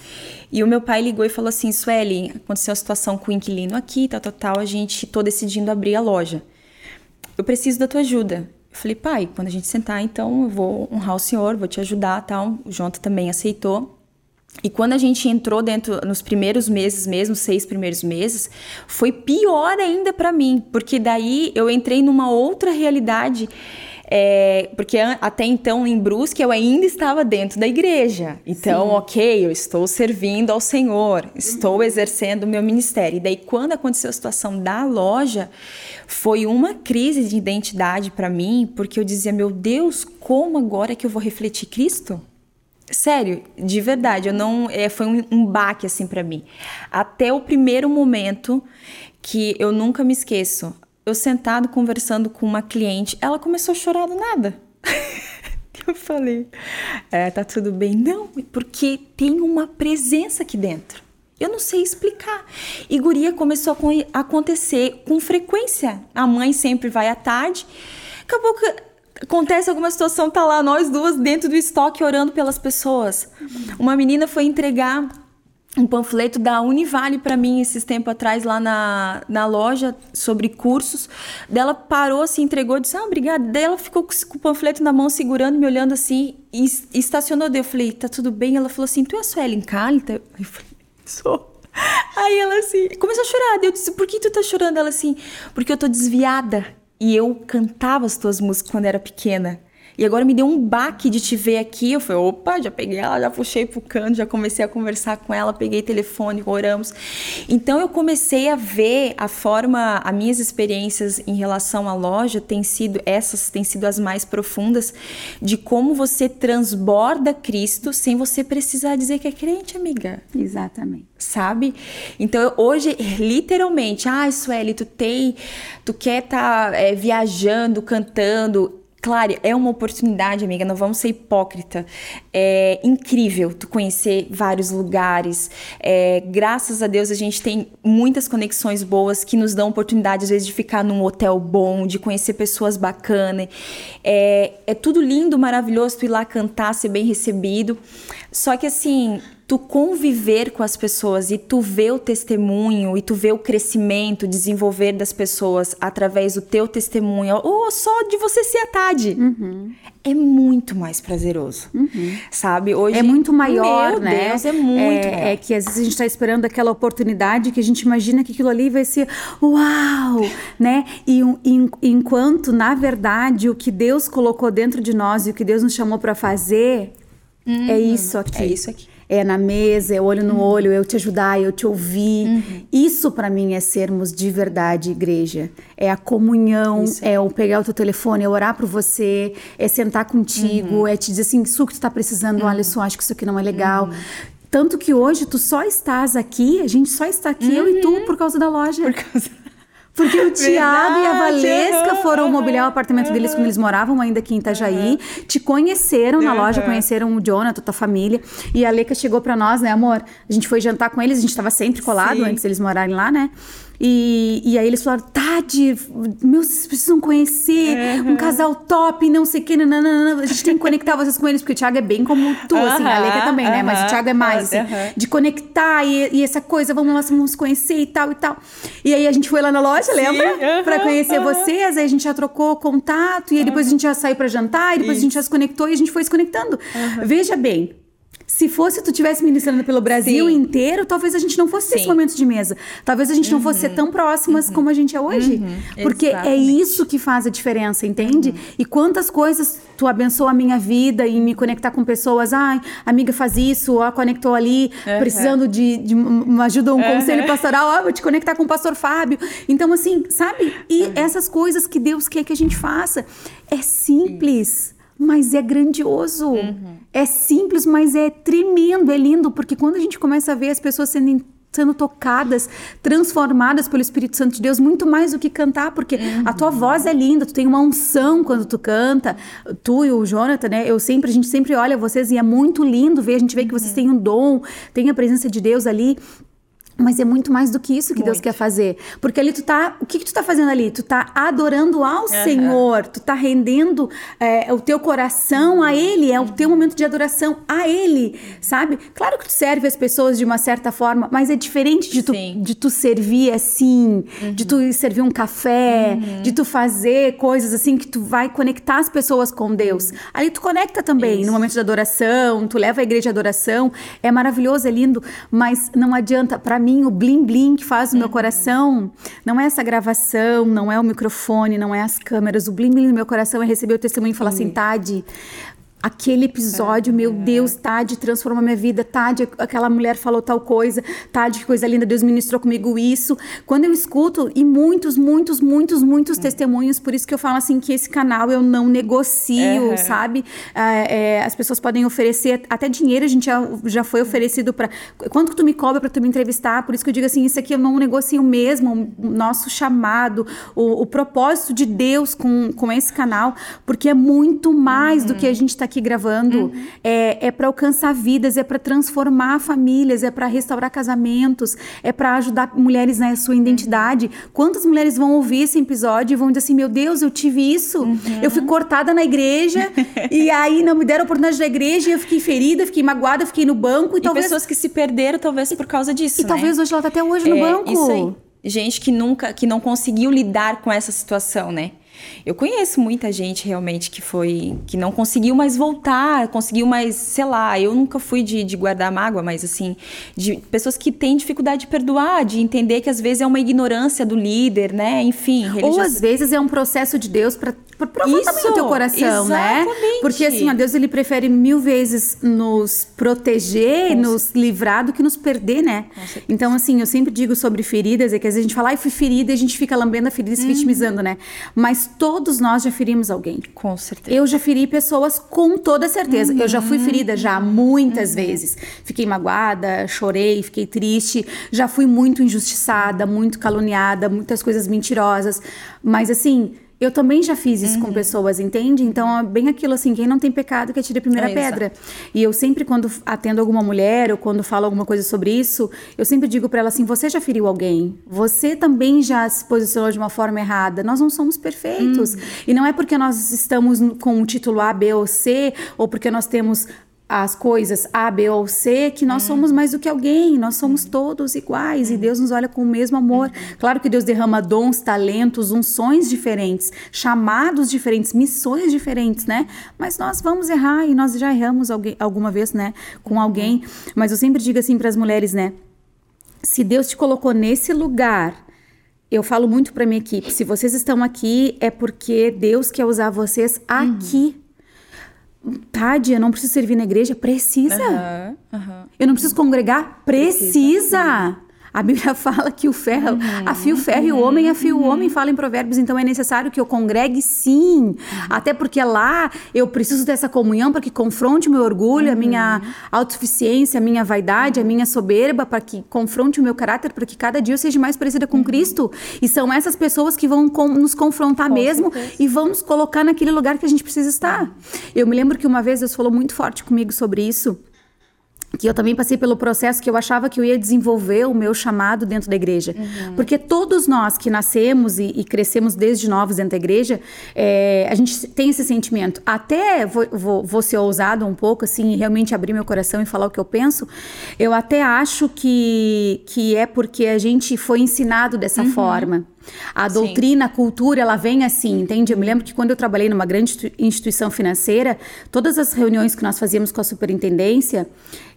E o meu pai ligou e falou assim: Sueli, aconteceu a situação com o inquilino aqui, tal, tal, tal, a gente tô decidindo abrir a loja. Eu preciso da tua ajuda. Eu falei, pai, quando a gente sentar, então eu vou honrar o senhor, vou te ajudar, tal. O Jonta também aceitou. E quando a gente entrou dentro, nos primeiros meses mesmo, seis primeiros meses, foi pior ainda para mim, porque daí eu entrei numa outra realidade. É, porque até então em Brusque eu ainda estava dentro da igreja. Então, Sim. ok, eu estou servindo ao Senhor, estou uhum. exercendo o meu ministério. E daí, quando aconteceu a situação da loja, foi uma crise de identidade para mim, porque eu dizia: meu Deus, como agora que eu vou refletir Cristo? Sério, de verdade, eu não. É, foi um, um baque assim para mim. Até o primeiro momento que eu nunca me esqueço. Eu sentado conversando com uma cliente, ela começou a chorar do nada. eu falei, é, tá tudo bem? Não, porque tem uma presença aqui dentro. Eu não sei explicar. E guria começou a acontecer com frequência. A mãe sempre vai à tarde. Acabou que acontece alguma situação, tá lá nós duas dentro do estoque orando pelas pessoas. Uma menina foi entregar um panfleto da Univale para mim esses tempos atrás lá na, na loja sobre cursos. Dela parou, se entregou, disse: Ah, obrigada. Daí ela ficou com o panfleto na mão, segurando, me olhando assim, e estacionou. Daí eu falei: Tá tudo bem? Ela falou assim: Tu é a Suelen Cálita? Eu falei: Sou. Aí ela assim, começou a chorar. Eu disse: Por que tu tá chorando? Ela assim: Porque eu tô desviada. E eu cantava as tuas músicas quando era pequena. E agora me deu um baque de te ver aqui. Eu falei, opa, já peguei ela, já puxei pro canto, já comecei a conversar com ela, peguei telefone, oramos. Então eu comecei a ver a forma, as minhas experiências em relação à loja têm sido, essas têm sido as mais profundas, de como você transborda Cristo sem você precisar dizer que é crente, amiga. Exatamente. Sabe? Então hoje, literalmente, ah, Sueli, tu tem, tu quer estar tá, é, viajando, cantando Claro, é uma oportunidade, amiga, não vamos ser hipócrita. É incrível tu conhecer vários lugares. É, graças a Deus a gente tem muitas conexões boas que nos dão oportunidade, às vezes, de ficar num hotel bom, de conhecer pessoas bacanas. É, é tudo lindo, maravilhoso tu ir lá cantar, ser bem recebido. Só que assim, tu conviver com as pessoas e tu ver o testemunho e tu ver o crescimento, desenvolver das pessoas através do teu testemunho, ou só de você ser a Tade, uhum. é muito mais prazeroso, uhum. sabe? Hoje é muito maior, meu né? Deus, é muito. É, é, que às vezes a gente está esperando aquela oportunidade que a gente imagina que aquilo ali vai ser uau, né? E, e enquanto na verdade o que Deus colocou dentro de nós e o que Deus nos chamou para fazer Uhum. É isso aqui. É isso aqui é na mesa, é olho no uhum. olho, eu te ajudar, eu te ouvir. Uhum. Isso para mim é sermos de verdade igreja. É a comunhão, isso. é o pegar o teu telefone, é orar por você, é sentar contigo, uhum. é te dizer assim, isso que tu tá precisando, uhum. Alisson, acho que isso aqui não é legal. Uhum. Tanto que hoje tu só estás aqui, a gente só está aqui, eu e tu, uhum. por causa da loja. Por causa porque o Tiago e a Valesca foram mobiliar o apartamento deles quando eles moravam ainda aqui em Itajaí. Te conheceram na loja, conheceram o Jonathan, tua família. E a Leca chegou para nós, né, amor? A gente foi jantar com eles, a gente tava sempre colado Sim. antes deles morarem lá, né? E, e aí eles falaram, Tade, meus, vocês precisam conhecer uhum. um casal top, não sei o que, nananana. a gente tem que conectar vocês com eles, porque o Thiago é bem como tu, uhum. assim, a Leica também, uhum. né? Mas o Thiago é mais, assim, de conectar e, e, essa coisa, vamos lá, vamos conhecer e tal e tal. E aí a gente foi lá na loja, Sim. lembra? Pra conhecer vocês, aí a gente já trocou contato, e aí depois a gente já saiu pra jantar, e depois Isso. a gente já se conectou e a gente foi se conectando. Veja bem, se fosse tu tivesse ministrando pelo Brasil Sim. inteiro, talvez a gente não fosse ter esse momento de mesa. Talvez a gente uhum. não fosse ser uhum. tão próximas uhum. como a gente é hoje. Uhum. Porque é Exatamente. é isso que faz a diferença, entende? Uhum. E quantas coisas tu abençoa a minha vida e me conectar com pessoas. Ai, amiga faz isso, ó, conectou ali, precisando de, de uma ajuda, um conselho pastoral. Ó, vou te conectar com o pastor Fábio. Então, assim, sabe? E essas coisas que Deus quer que a gente faça. É simples mas é grandioso. Uhum. É simples, mas é tremendo, é lindo, porque quando a gente começa a ver as pessoas sendo sendo tocadas, transformadas pelo Espírito Santo de Deus, muito mais do que cantar, porque uhum. a tua voz é linda, tu tem uma unção quando tu canta, tu e o Jonathan, né? Eu sempre, a gente sempre olha vocês e é muito lindo ver, a gente vê que vocês uhum. têm um dom, tem a presença de Deus ali. Mas é muito mais do que isso que muito. Deus quer fazer. Porque ali tu tá. O que, que tu tá fazendo ali? Tu tá adorando ao uhum. Senhor. Tu tá rendendo é, o teu coração a Ele. É o teu momento de adoração a Ele. Sabe? Claro que tu serve as pessoas de uma certa forma, mas é diferente de tu, de tu servir assim, uhum. de tu servir um café, uhum. de tu fazer coisas assim que tu vai conectar as pessoas com Deus. Uhum. Ali tu conecta também isso. no momento de adoração, tu leva a igreja de adoração. É maravilhoso, é lindo, mas não adianta. Para mim, o blim blim que faz o meu uhum. coração não é essa gravação, não é o microfone, não é as câmeras. O blim blim do meu coração é receber o testemunho e falar assim, Tade, aquele episódio, meu Deus, Tade transformou minha vida, Tade, aquela mulher falou tal coisa, Tade, que coisa linda, Deus ministrou comigo isso. Quando eu escuto, e muitos, muitos, muitos, muitos testemunhos, por isso que eu falo assim, que esse canal eu não negocio, uhum. sabe? É, é, as pessoas podem oferecer, até dinheiro a gente já, já foi oferecido para Quanto que tu me cobra para tu me entrevistar? Por isso que eu digo assim, isso aqui eu não negocio mesmo, o nosso chamado, o, o propósito de Deus com, com esse canal, porque é muito mais uhum. do que a gente está aqui gravando uhum. é, é para alcançar vidas, é para transformar famílias, é para restaurar casamentos, é para ajudar mulheres na sua identidade. Uhum. Quantas mulheres vão ouvir esse episódio e vão dizer assim: meu Deus, eu tive isso, uhum. eu fui cortada na igreja e aí não me deram oportunidade da igreja, e eu fiquei ferida, fiquei magoada, fiquei no banco e, e talvez pessoas que se perderam talvez por causa disso. E né? talvez hoje ela tá até hoje no é, banco. Isso aí. Gente que nunca, que não conseguiu lidar com essa situação, né? Eu conheço muita gente realmente que foi. que não conseguiu mais voltar, conseguiu mais, sei lá, eu nunca fui de, de guardar mágoa, mas assim, de pessoas que têm dificuldade de perdoar, de entender que às vezes é uma ignorância do líder, né? Enfim. Ou às vezes é um processo de Deus para provar também o teu coração, né? exatamente. né? Porque assim, a Deus ele prefere mil vezes nos proteger, Com nos certeza. livrar do que nos perder, né? Então, assim, eu sempre digo sobre feridas, é que às vezes a gente fala, ai, fui ferida e a gente fica lambendo a ferida e se uhum. vitimizando, né? Mas todos nós já ferimos alguém. Com certeza. Eu já feri pessoas com toda certeza. Uhum. Eu já fui uhum. ferida já muitas uhum. vezes. Fiquei magoada, chorei, fiquei triste. Já fui muito injustiçada, muito caluniada, muitas coisas mentirosas. Mas assim, eu também já fiz isso uhum. com pessoas, entende? Então, é bem aquilo assim, quem não tem pecado que atire a primeira é pedra. E eu sempre, quando atendo alguma mulher ou quando falo alguma coisa sobre isso, eu sempre digo para ela assim: você já feriu alguém? Você também já se posicionou de uma forma errada? Nós não somos perfeitos. Uhum. E não é porque nós estamos com o título A, B ou C, ou porque nós temos as coisas A, B ou C, que nós somos mais do que alguém, nós somos todos iguais e Deus nos olha com o mesmo amor. Claro que Deus derrama dons, talentos, unções diferentes, chamados diferentes, missões diferentes, né? Mas nós vamos errar e nós já erramos alguém, alguma vez, né, com alguém. Mas eu sempre digo assim para as mulheres, né? Se Deus te colocou nesse lugar, eu falo muito para minha equipe, se vocês estão aqui é porque Deus quer usar vocês aqui. Tade, eu não preciso servir na igreja? Precisa. Uhum, uhum. Eu não preciso congregar? Precisa. Precisa. A Bíblia fala que o ferro, uhum, afia o ferro uhum, e o homem afia uhum. o homem, fala em provérbios, então é necessário que eu congregue sim. Uhum. Até porque lá eu preciso dessa comunhão para que confronte o meu orgulho, a minha uhum. autossuficiência, a minha vaidade, a minha soberba, para que confronte o meu caráter, para que cada dia eu seja mais parecida com uhum. Cristo. E são essas pessoas que vão com, nos confrontar com mesmo certeza. e vão nos colocar naquele lugar que a gente precisa estar. Eu me lembro que uma vez Deus falou muito forte comigo sobre isso que eu também passei pelo processo que eu achava que eu ia desenvolver o meu chamado dentro da igreja. Uhum. Porque todos nós que nascemos e, e, crescemos desde novos dentro da igreja, é, a gente tem esse sentimento. Até vou, vou, vou, ser ousado um pouco, assim, realmente abrir meu coração e falar o que eu penso. Eu até acho que, que é porque a gente foi ensinado dessa uhum. forma. A doutrina, Sim. a cultura, ela vem assim, entende? Eu me lembro que quando eu trabalhei numa grande instituição financeira, todas as reuniões que nós fazíamos com a superintendência,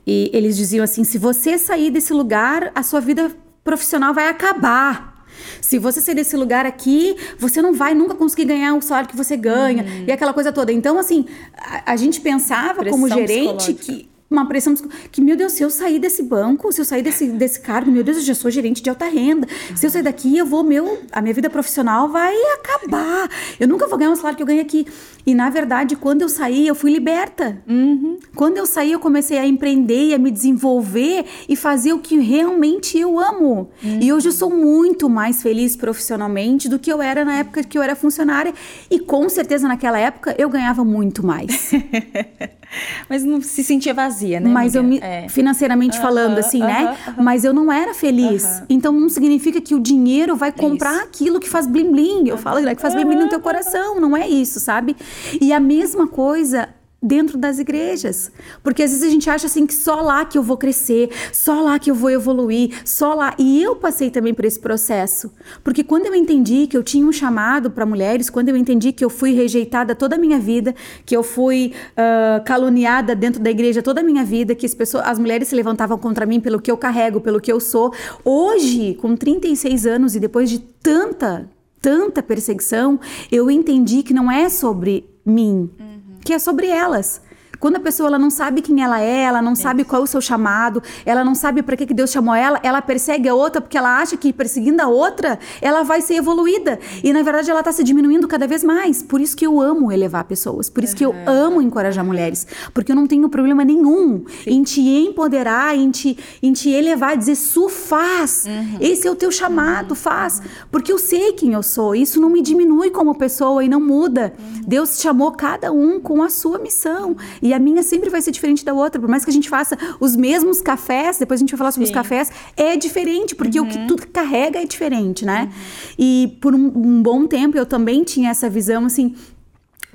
e eles diziam assim: se você sair desse lugar, a sua vida profissional vai acabar. Se você sair desse lugar aqui, você não vai nunca conseguir ganhar o salário que você ganha uhum. e aquela coisa toda. Então, assim, a, a gente pensava Pressão como gerente que uma pressão que, meu Deus, se eu sair desse banco, se eu sair desse, desse cargo, meu Deus, eu já sou gerente de alta renda. Se eu sair daqui, eu vou, meu, a minha vida profissional vai acabar. Eu nunca vou ganhar o salário que eu ganho aqui. E, na verdade, quando eu saí, eu fui liberta. Uhum. Quando eu saí, eu comecei a empreender e a me desenvolver e fazer o que realmente eu amo. Uhum. E hoje eu sou muito mais feliz profissionalmente do que eu era na época que eu era funcionária. E, com certeza, naquela época, eu ganhava muito mais. Mas não se sentia vazia, né? Mas amiga? eu me, é. financeiramente uh -huh, falando, assim, uh -huh, né? Uh -huh. Mas eu não era feliz. Então não significa que o dinheiro vai comprar isso. aquilo que faz blim blim. Eu falo, que faz blim blim no teu coração. Não é isso, sabe? E a mesma coisa dentro das igrejas. Porque às vezes a gente acha assim que só lá que eu vou crescer, só lá que eu vou evoluir, só lá. E eu passei também por esse processo. Porque quando eu entendi que eu tinha um chamado para mulheres, quando eu entendi que eu fui rejeitada toda a minha vida, que eu fui uh, caluniada dentro da igreja toda a minha vida, que as, pessoas, as mulheres se levantavam contra mim pelo que eu carrego, pelo que eu sou. Hoje, com 36 anos e depois de tanta, tanta perseguição, eu entendi que não é sobre mim. Hum que é sobre elas. Quando a pessoa ela não sabe quem ela é, ela não sabe qual é o seu chamado, ela não sabe para que, que Deus chamou ela, ela persegue a outra porque ela acha que perseguindo a outra, ela vai ser evoluída. E na verdade ela está se diminuindo cada vez mais. Por isso que eu amo elevar pessoas, por isso uhum. que eu amo encorajar mulheres, porque eu não tenho problema nenhum Sim. em te empoderar, em te, em te elevar, dizer, Su, faz. Uhum. Esse é o teu chamado, uhum. faz. Porque eu sei quem eu sou. Isso não me diminui como pessoa e não muda. Uhum. Deus chamou cada um com a sua missão. E a minha sempre vai ser diferente da outra. Por mais que a gente faça os mesmos cafés, depois a gente vai falar sobre Sim. os cafés, é diferente, porque uhum. o que uhum. tu carrega é diferente, né? Uhum. E por um, um bom tempo eu também tinha essa visão assim.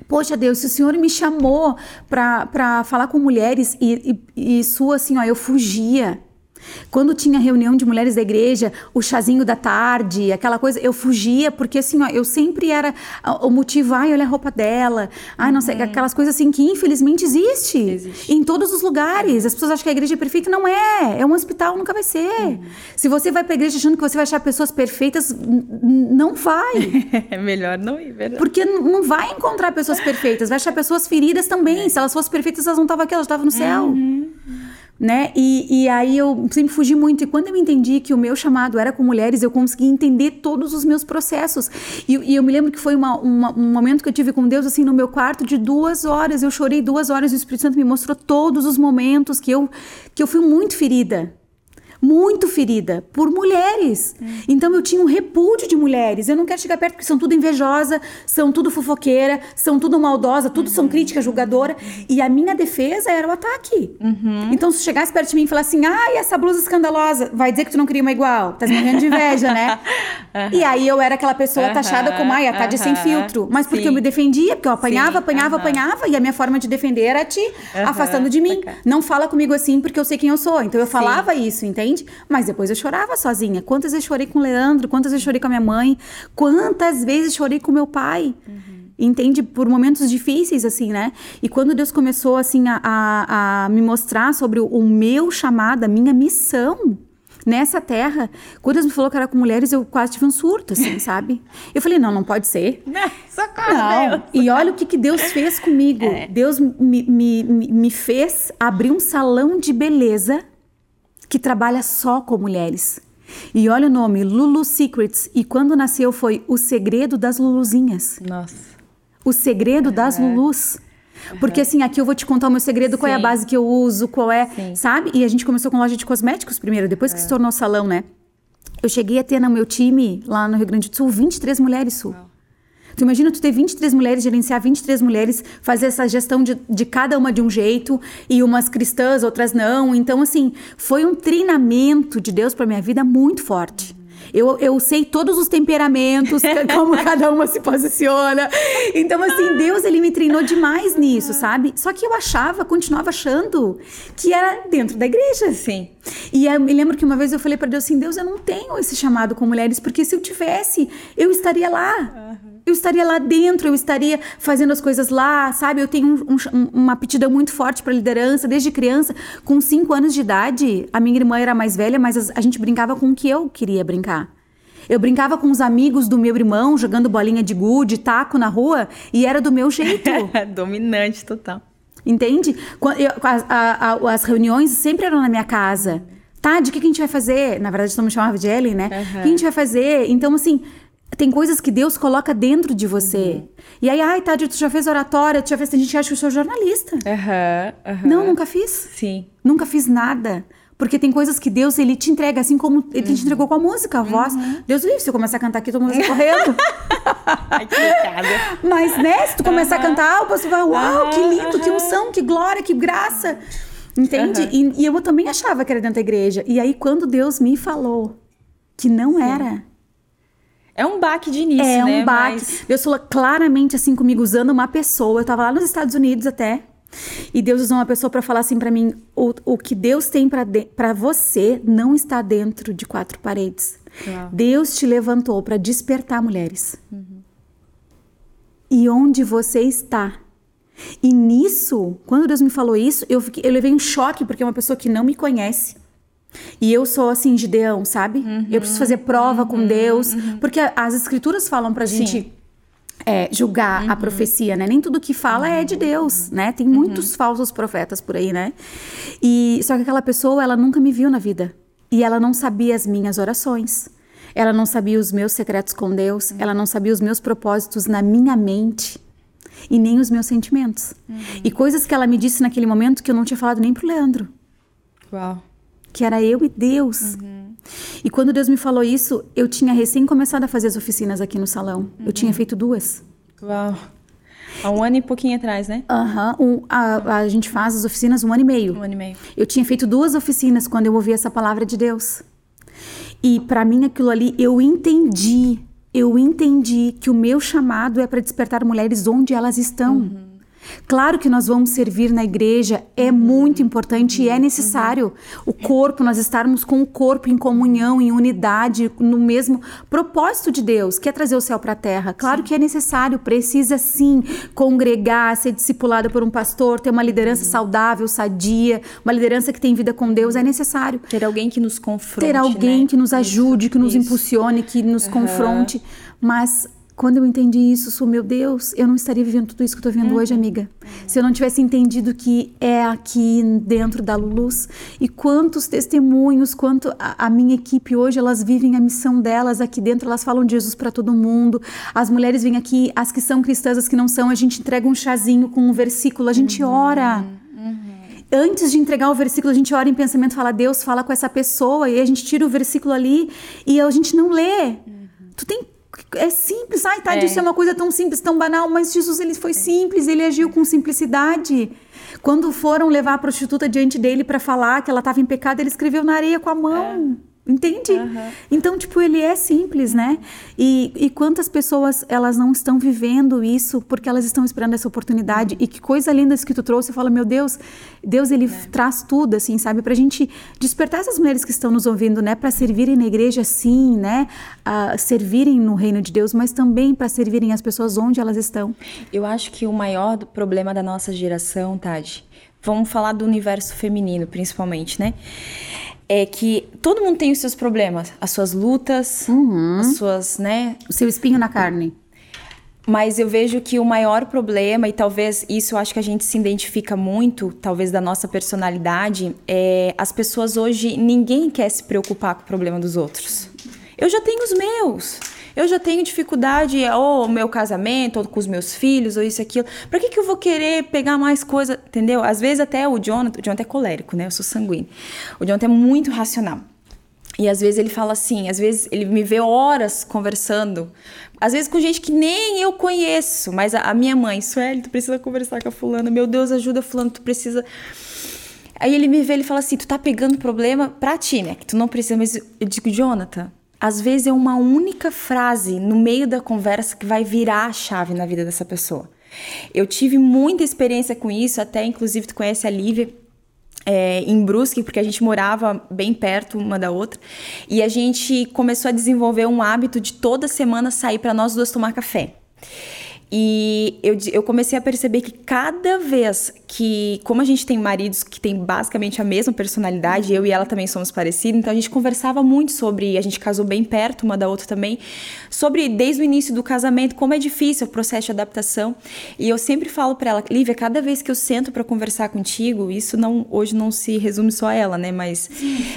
Poxa Deus, se o Senhor me chamou para falar com mulheres e, e, e isso assim, ó, eu fugia. Quando tinha reunião de mulheres da igreja, o chazinho da tarde, aquela coisa, eu fugia, porque assim, ó, eu sempre era o motivo, ai, olha a roupa dela, ai, não sei, uhum. aquelas coisas assim que infelizmente existe, existe, em todos os lugares. As pessoas acham que a igreja é perfeita, não é. É um hospital, nunca vai ser. Uhum. Se você vai pra igreja achando que você vai achar pessoas perfeitas, não vai. é melhor não ir, verdade. Porque não vai encontrar pessoas perfeitas, vai achar pessoas feridas também. É. Se elas fossem perfeitas, elas não estavam aqui, elas estavam no céu. Uhum né? E, e aí eu sempre fugi muito. E quando eu entendi que o meu chamado era com mulheres, eu consegui entender todos os meus processos. E, e eu me lembro que foi uma, uma, um momento que eu tive com Deus, assim, no meu quarto, de duas horas. Eu chorei duas horas e o Espírito Santo me mostrou todos os momentos que eu, que eu fui muito ferida muito ferida por mulheres. Hum. Então eu tinha um repúdio de mulheres. Eu não quero chegar perto porque são tudo invejosa, são tudo fofoqueira, são tudo maldosa, tudo uhum. são crítica julgadora. E a minha defesa era o ataque. Uhum. Então se chegasse perto de mim e falasse assim, ai, essa blusa escandalosa, vai dizer que tu não queria uma igual. Tá morrendo de inveja, né? uhum. E aí eu era aquela pessoa taxada como, ai, a Tade sem filtro. Mas porque Sim. eu me defendia, porque eu apanhava, Sim. apanhava, apanhava. E a minha forma de defender era te afastando de mim. Não fala comigo assim porque eu sei quem eu sou. Então eu falava Sim. isso, entende? Entende? Mas depois eu chorava sozinha. Quantas vezes chorei com o Leandro, quantas vezes chorei com a minha mãe, quantas vezes chorei com meu pai. Uhum. Entende? Por momentos difíceis, assim, né? E quando Deus começou, assim, a, a, a me mostrar sobre o, o meu chamado, a minha missão, nessa terra, quando Deus me falou que era com mulheres, eu quase tive um surto, assim, sabe? Eu falei, não, não pode ser. Não, socorro, não. Deus. E olha o que, que Deus fez comigo. É. Deus me, me, me fez abrir um salão de beleza que trabalha só com mulheres. E olha o nome, Lulu Secrets. E quando nasceu foi O Segredo das Luluzinhas. Nossa. O Segredo uhum. das Lulus. Porque assim, aqui eu vou te contar o meu segredo, Sim. qual é a base que eu uso, qual é, Sim. sabe? E a gente começou com loja de cosméticos primeiro, depois que é. se tornou salão, né? Eu cheguei a ter no meu time, lá no Rio Grande do Sul, 23 mulheres, Sul. Tu imagina tu ter 23 mulheres, gerenciar 23 mulheres, fazer essa gestão de, de cada uma de um jeito, e umas cristãs, outras não. Então, assim, foi um treinamento de Deus para minha vida muito forte. Eu, eu sei todos os temperamentos, como cada uma se posiciona. Então, assim, Deus, ele me treinou demais nisso, sabe? Só que eu achava, continuava achando que era dentro da igreja. Sim. E eu me lembro que uma vez eu falei para Deus assim: Deus, eu não tenho esse chamado com mulheres, porque se eu tivesse, eu estaria lá. Uhum eu estaria lá dentro, eu estaria fazendo as coisas lá, sabe? Eu tenho um, um, uma aptidão muito forte para liderança desde criança. Com cinco anos de idade, a minha irmã era mais velha, mas a gente brincava com o que eu queria brincar. Eu brincava com os amigos do meu irmão, jogando bolinha de gude, taco na rua, e era do meu jeito. Dominante total. Entende? As, a, a, as reuniões sempre eram na minha casa. Tá, de que, que a gente vai fazer? Na verdade, todo mundo chamava de Ellen, né? Uhum. O que a gente vai fazer? Então, assim, tem coisas que Deus coloca dentro de você. Uhum. E aí, ai, Tade, tu já fez oratória, tu já fez. Tem gente que acha que eu sou jornalista. Uhum, uhum. Não, nunca fiz. Sim. Nunca fiz nada. Porque tem coisas que Deus, ele te entrega, assim como ele te entregou com a música, a voz. Uhum. Deus livre, se eu começar a cantar aqui, todo mundo vai correndo. Ai, que Mas, né, se tu começar a cantar, você vai, uau, que lindo, que unção, que glória, que graça. Entende? E, e eu também achava que era dentro da igreja. E aí, quando Deus me falou que não Sim. era é um baque de início, é né? É um baque. Mas... Deus falou claramente assim comigo, usando uma pessoa. Eu tava lá nos Estados Unidos até. E Deus usou uma pessoa para falar assim para mim: o, o que Deus tem para você não está dentro de quatro paredes. Deus te levantou para despertar mulheres. Uhum. E onde você está? E nisso, quando Deus me falou isso, eu, fiquei, eu levei um choque, porque é uma pessoa que não me conhece. E eu sou assim, Gideão, sabe? Uhum, eu preciso fazer prova uhum, com Deus. Uhum. Porque as escrituras falam pra gente. Sim. é, julgar a profecia, né? Nem tudo que fala é de Deus, né? Tem muitos falsos profetas por aí, né? E só que aquela pessoa, ela nunca me viu na vida e ela não sabia as minhas orações. Ela não sabia os meus secretos com Deus, ela não sabia os meus propósitos na minha mente e nem os meus sentimentos. E coisas que ela me disse naquele momento que eu não tinha falado nem pro Leandro Uau. Que era eu e Deus. E quando Deus me falou isso, eu tinha recém começado a fazer as oficinas aqui no salão. Eu tinha feito duas. Uau. Há um ano e pouquinho atrás, né? Aham. Um, a, a gente faz as oficinas um ano e meio. Um ano e meio. Eu tinha feito duas oficinas quando eu ouvi essa palavra de Deus. E para mim aquilo ali eu entendi, eu entendi que o meu chamado é para despertar mulheres onde elas estão. Claro que nós vamos servir na igreja, é muito importante e é necessário o corpo, nós estarmos com o corpo em comunhão, em unidade, no mesmo propósito de Deus, que é trazer o céu para a terra. Claro que é necessário, precisa sim congregar, ser discipulada por um pastor, ter uma liderança saudável, sadia, uma liderança que tem vida com Deus, é necessário. Ter alguém que nos confronte. Ter alguém né? que nos ajude, que nos isso. impulsione, que nos confronte. Mas quando eu entendi isso, sou meu Deus, eu não estaria vivendo tudo isso que eu tô vivendo hoje, amiga. Se eu não tivesse entendido que é aqui dentro da Luluz e quantos testemunhos, quanto a, a minha equipe hoje, elas vivem a missão delas aqui dentro, elas falam de Jesus para todo mundo. As mulheres vêm aqui, as que são cristãs, as que não são, a gente entrega um chazinho com um versículo, a gente ora. Antes de entregar o versículo, a gente ora em pensamento, fala, Deus, fala com essa pessoa, e a gente tira o versículo ali e a gente não lê. Tu tem. É simples, ai, tá, É. isso é uma coisa tão simples, tão banal, mas Jesus ele foi simples, ele agiu com simplicidade. Quando foram levar a prostituta diante dele para falar que ela estava em pecado, ele escreveu na areia com a mão. Entende? Então, tipo, ele é simples, né? E, e quantas pessoas elas não estão vivendo isso porque elas estão esperando essa oportunidade. E que coisa linda isso que tu trouxe. Eu falo, meu Deus, Deus ele traz tudo, assim, sabe? Pra gente despertar essas mulheres que estão nos ouvindo, né? Pra servirem na igreja, sim, né? Ah, servirem no reino de Deus, mas também para servirem as pessoas onde elas estão. Eu acho que o maior problema da nossa geração, Tati, vamos falar do universo feminino, principalmente, né? É que todo mundo tem os seus problemas, as suas lutas, as suas, né? O seu espinho na carne. Mas eu vejo que o maior problema, e talvez isso eu acho que a gente se identifica muito, talvez da nossa personalidade, é as pessoas hoje, ninguém quer se preocupar com o problema dos outros. Eu já tenho os meus. Eu já tenho dificuldade, ou meu casamento, ou com os meus filhos, ou isso, aquilo. Pra que, que eu vou querer pegar mais coisa, entendeu? Às vezes até o Jonathan, o Jonathan é colérico, né? Eu sou sanguíneo. O Jonathan é muito racional. E às vezes ele fala assim, às vezes ele me vê horas conversando, às vezes com gente que nem eu conheço, mas a, a minha mãe, Sueli, tu precisa conversar com a fulana, meu Deus, ajuda fulano, tu precisa... Aí ele me vê, ele fala assim, tu tá pegando problema pra ti, né, que tu não precisa, mas eu digo, Jonathan, às vezes é uma única frase no meio da conversa que vai virar a chave na vida dessa pessoa. Eu tive muita experiência com isso, até inclusive tu conhece a Lívia, é, em Brusque, porque a gente morava bem perto uma da outra, e a gente começou a desenvolver um hábito de toda semana sair para nós duas tomar café. E eu, eu comecei a perceber que cada vez que, como a gente tem maridos que têm basicamente a mesma personalidade, eu e ela também somos parecidos, então a gente conversava muito sobre, a gente casou bem perto uma da outra também, sobre desde o início do casamento, como é difícil o processo de adaptação. E eu sempre falo para ela, Lívia, cada vez que eu sento para conversar contigo, isso não hoje não se resume só a ela, né? Mas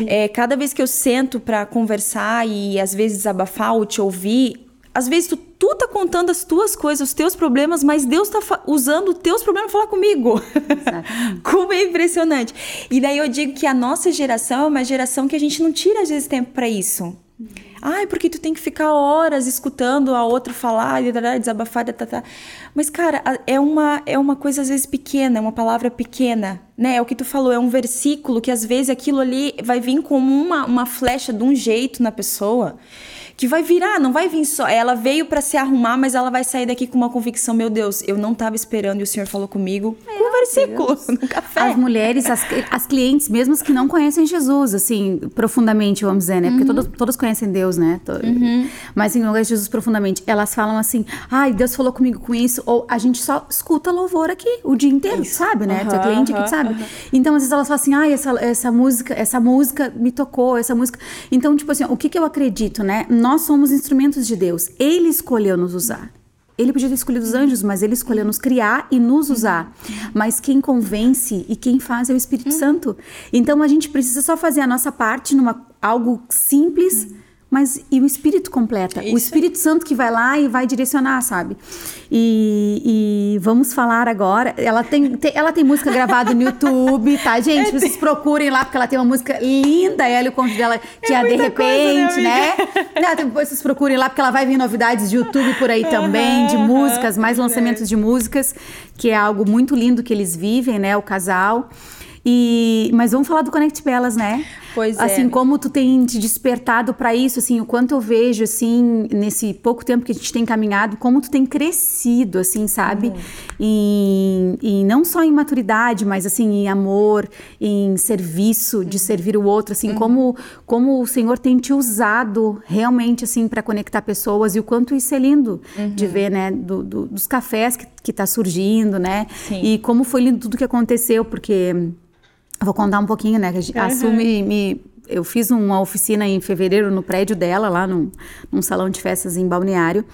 é, cada vez que eu sento para conversar e às vezes desabafar ou te ouvir, às vezes tu, tu tá contando as tuas coisas, os teus problemas, mas Deus tá usando os teus problemas pra falar comigo. Como é impressionante. E daí eu digo que a nossa geração é uma geração que a gente não tira às vezes tempo pra isso. Ai, porque tu tem que ficar horas escutando a outra falar, desabafar, tá, tá. Mas, cara, é uma, é uma coisa às vezes pequena, é uma palavra pequena, né? É o que tu falou, é um versículo que às vezes aquilo ali vai vir como uma, uma flecha de um jeito na pessoa que vai virar, não vai vir só. Ela veio pra se arrumar, mas ela vai sair daqui com uma convicção: meu Deus, eu não tava esperando e o Senhor falou comigo com um versículo no café. As mulheres, as, as clientes, mesmo as que não conhecem Jesus, assim, profundamente, vamos dizer, né? Porque todas, todas conhecem Deus, né? To- Mas assim, não conhecem Jesus profundamente. Elas falam assim, ai, Deus falou comigo com isso, ou a gente só escuta louvor aqui o dia inteiro, sabe, né? Tu é Aham, cliente aqui, sabe? Então, às vezes elas falam assim, ai, essa, essa música, essa música me tocou, essa música. Então, tipo assim, o que, que eu acredito, né? Nós somos instrumentos de Deus. Ele escolheu nos usar. Ele podia ter escolhido os anjos, mas ele escolheu nos criar e nos usar. Mas quem convence e quem faz é o Espírito Santo. Então a gente precisa só fazer a nossa parte numa algo simples mas e o Espírito completa. Isso o Espírito Santo que vai lá e vai direcionar, sabe? E, e vamos falar agora. Ela tem, tem, ela tem música gravada no YouTube, tá, gente? É, vocês procurem lá, porque ela tem uma música linda, ela e o conto dela, que é, é De Repente, coisa, né? né? Depois vocês procurem lá, porque ela vai vir novidades de YouTube por aí também, de músicas, mais lançamentos de músicas, que é algo muito lindo que eles vivem, né? O casal. E, mas vamos falar do Connect Belas, né? Pois assim, é. Assim, como tu tem te despertado para isso, assim, o quanto eu vejo, assim, nesse pouco tempo que a gente tem caminhado, como tu tem crescido, assim, sabe? Uhum. Em, em, não só em maturidade, mas, assim, em amor, em serviço, uhum. de servir o outro, assim, uhum. como, como o Senhor tem te usado realmente, assim, para conectar pessoas e o quanto isso é lindo de uhum. ver, né? Do, do, dos cafés que, que tá surgindo, né? Sim. E como foi lindo tudo que aconteceu, porque Vou contar um pouquinho, né? A, uhum. Me, eu fiz uma oficina em fevereiro no prédio dela, lá num, num salão de festas em Balneário.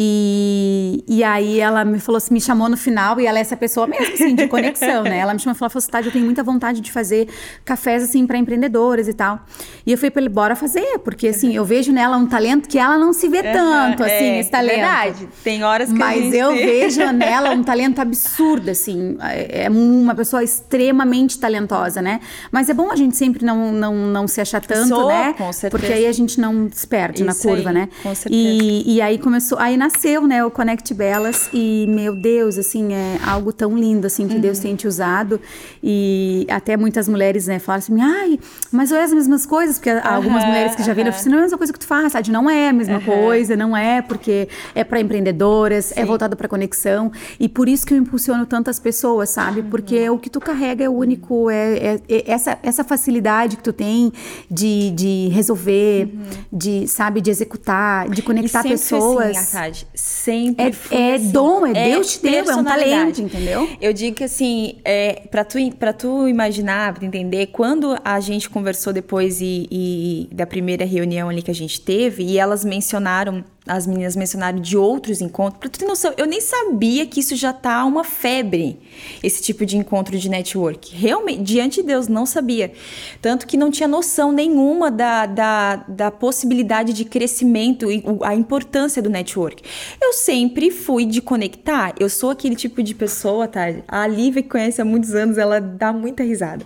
E, e aí ela me falou assim, me chamou no final, e ela é essa pessoa mesmo, assim, de conexão, né? Ela me chamou e falou, assim, eu tenho muita vontade de fazer cafés, assim, para empreendedoras e tal. E eu falei pra ele, bora fazer, porque, assim, eu vejo nela um talento que ela não se vê tanto, assim, é, esse talento. verdade, tem horas que Mas eu vejo nela um talento absurdo, assim, é, é uma pessoa extremamente talentosa, né? Mas é bom a gente sempre não, não, não se achar tanto, Sou, né? Com certeza. Porque aí a gente não se perde Isso na curva, aí, né? Com certeza. E, e aí começou, aí na nasceu, né, o Connect Belas e, meu Deus, assim, é algo tão lindo, assim, que uhum. Deus tem te usado e até muitas mulheres, né, falaram assim, ai, mas é as mesmas coisas, porque uhum, algumas mulheres que já viram, assim, não é a mesma coisa que tu faz, sabe? Não é a mesma coisa, não é, porque é para empreendedoras, é Sim. é voltado para conexão e por isso que eu impulsiono tantas pessoas, sabe? Porque o que tu carrega é único, é, é, é, essa, essa facilidade que tu tem de, de resolver, uhum. de, sabe, de executar, de conectar pessoas. Assim, sempre é, fui é assim. dom, é, é Deus te deu, é um talento, entendeu? Eu digo que assim, é, para tu, pra tu imaginar, pra entender, quando a gente conversou depois e, e da primeira reunião ali que a gente teve, e elas mencionaram as meninas mencionaram de outros encontros. Pra tu ter noção, eu nem sabia que isso já tá uma febre, esse tipo de encontro de network. Realmente, diante de Deus, não sabia. Tanto que não tinha noção nenhuma da, da, da possibilidade de crescimento e a importância do network. Eu sempre fui de conectar. Eu sou aquele tipo de pessoa, tá? A Lívia, que conhece há muitos anos, ela dá muita risada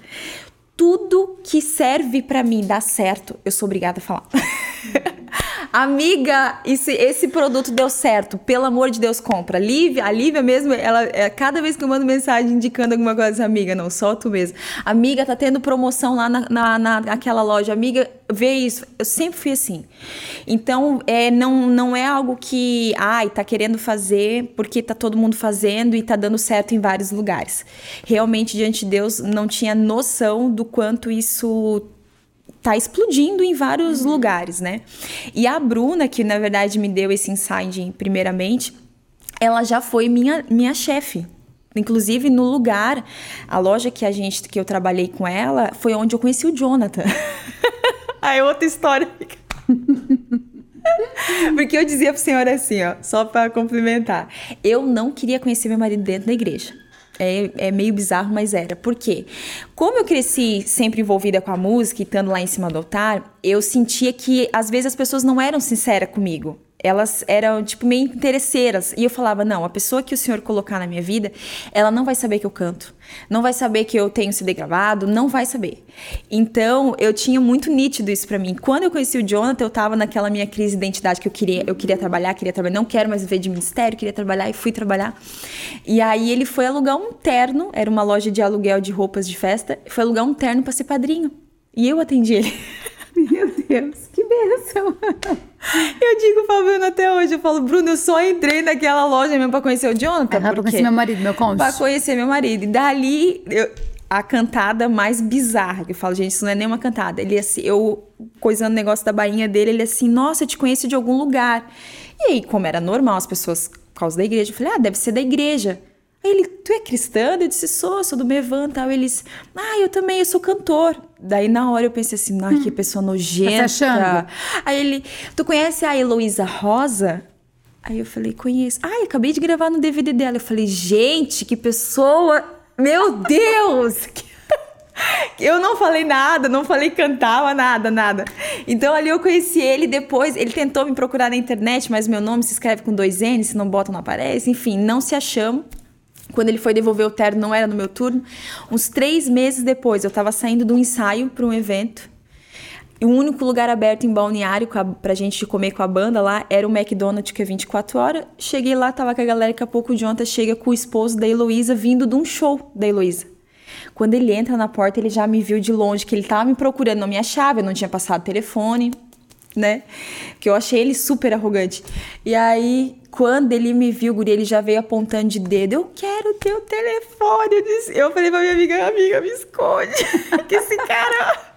tudo que serve para mim dar certo, eu sou obrigada a falar. Amiga, esse, esse produto deu certo, pelo amor de Deus, compra. Lívia, a Lívia mesmo, ela, é, cada vez que eu mando mensagem indicando alguma coisa, amiga, não, só tu mesmo. Amiga, tá tendo promoção lá na, na, na, naquela loja. Amiga, vê isso. Eu sempre fui assim. Então, é, não, não é algo que, ai, tá querendo fazer porque tá todo mundo fazendo e tá dando certo em vários lugares. Realmente, diante de Deus, não tinha noção do quanto isso tá explodindo em vários uhum. lugares, né? E a Bruna, que na verdade me deu esse insight primeiramente, ela já foi minha, minha chefe. Inclusive no lugar, a loja que a gente que eu trabalhei com ela foi onde eu conheci o Jonathan. Aí outra história. Porque eu dizia pro senhor assim, ó, só para complementar. Eu não queria conhecer meu marido dentro da igreja. É, é, meio bizarro, mas era. Por quê? Como eu cresci sempre envolvida com a música e estando lá em cima do altar, eu sentia que às vezes as pessoas não eram sinceras comigo elas eram, tipo, meio interesseiras. E eu falava: não, a pessoa que o senhor colocar na minha vida, ela não vai saber que eu canto, não vai saber que eu tenho CD gravado, não vai saber. Então, eu tinha muito nítido isso para mim. Quando eu conheci o Jonathan, eu tava naquela minha crise de identidade que eu queria, eu queria trabalhar, queria trabalhar, não quero mais viver de ministério, queria trabalhar e fui trabalhar. E aí ele foi alugar um terno, era uma loja de aluguel de roupas de festa, foi alugar um terno para ser padrinho. E eu atendi ele. Meu Deus, que bênção! Eu digo, Fabiana, até hoje, eu falo, Bruno, eu só entrei naquela loja mesmo pra conhecer o Jonathan. Ah, pra conhecer meu marido, meu cônjuge. Pra conhecer meu marido. E dali, eu, a cantada mais bizarra, que eu falo, gente, isso não é nenhuma cantada. Ele assim, eu coisando o negócio da bainha dele, ele assim, nossa, eu te conheço de algum lugar. E aí, como era normal, as pessoas, por causa da igreja, eu falei, ah, deve ser da igreja. Aí ele, tu é cristã? Eu disse, sou, sou do Mevan tal. Eles, ah, eu também, eu sou cantor. Daí na hora eu pensei assim, ah, que hum. pessoa nojenta. Tá achando? Aí ele, tu conhece a Heloísa Rosa? Aí eu falei, conheço. Ai, acabei de gravar no DVD dela. Eu falei, gente, que pessoa! Meu Deus! Eu não falei nada, não falei cantava nada, nada. Então ali eu conheci ele depois. Ele tentou me procurar na internet, mas meu nome se escreve com dois N, se não bota não aparece. Enfim, não se achamos. Quando ele foi devolver o terno, não era no meu turno. Uns três meses depois, eu estava saindo de um ensaio para um evento. E o único lugar aberto em Balneário a, pra gente comer com a banda lá era o McDonald's, que é 24 horas. Cheguei lá, tava com a galera, daqui a pouco de ontem chega com o esposo da Heloísa, vindo de um show da Heloísa. Quando ele entra na porta, ele já me viu de longe, que ele tava me procurando, não me achava, eu não tinha passado telefone, né? Que eu achei ele super arrogante. E aí, quando ele me viu, guri, ele já veio apontando de dedo, eu quero teu telefone. Eu, disse, eu falei pra minha amiga, amiga, me esconde, que esse cara...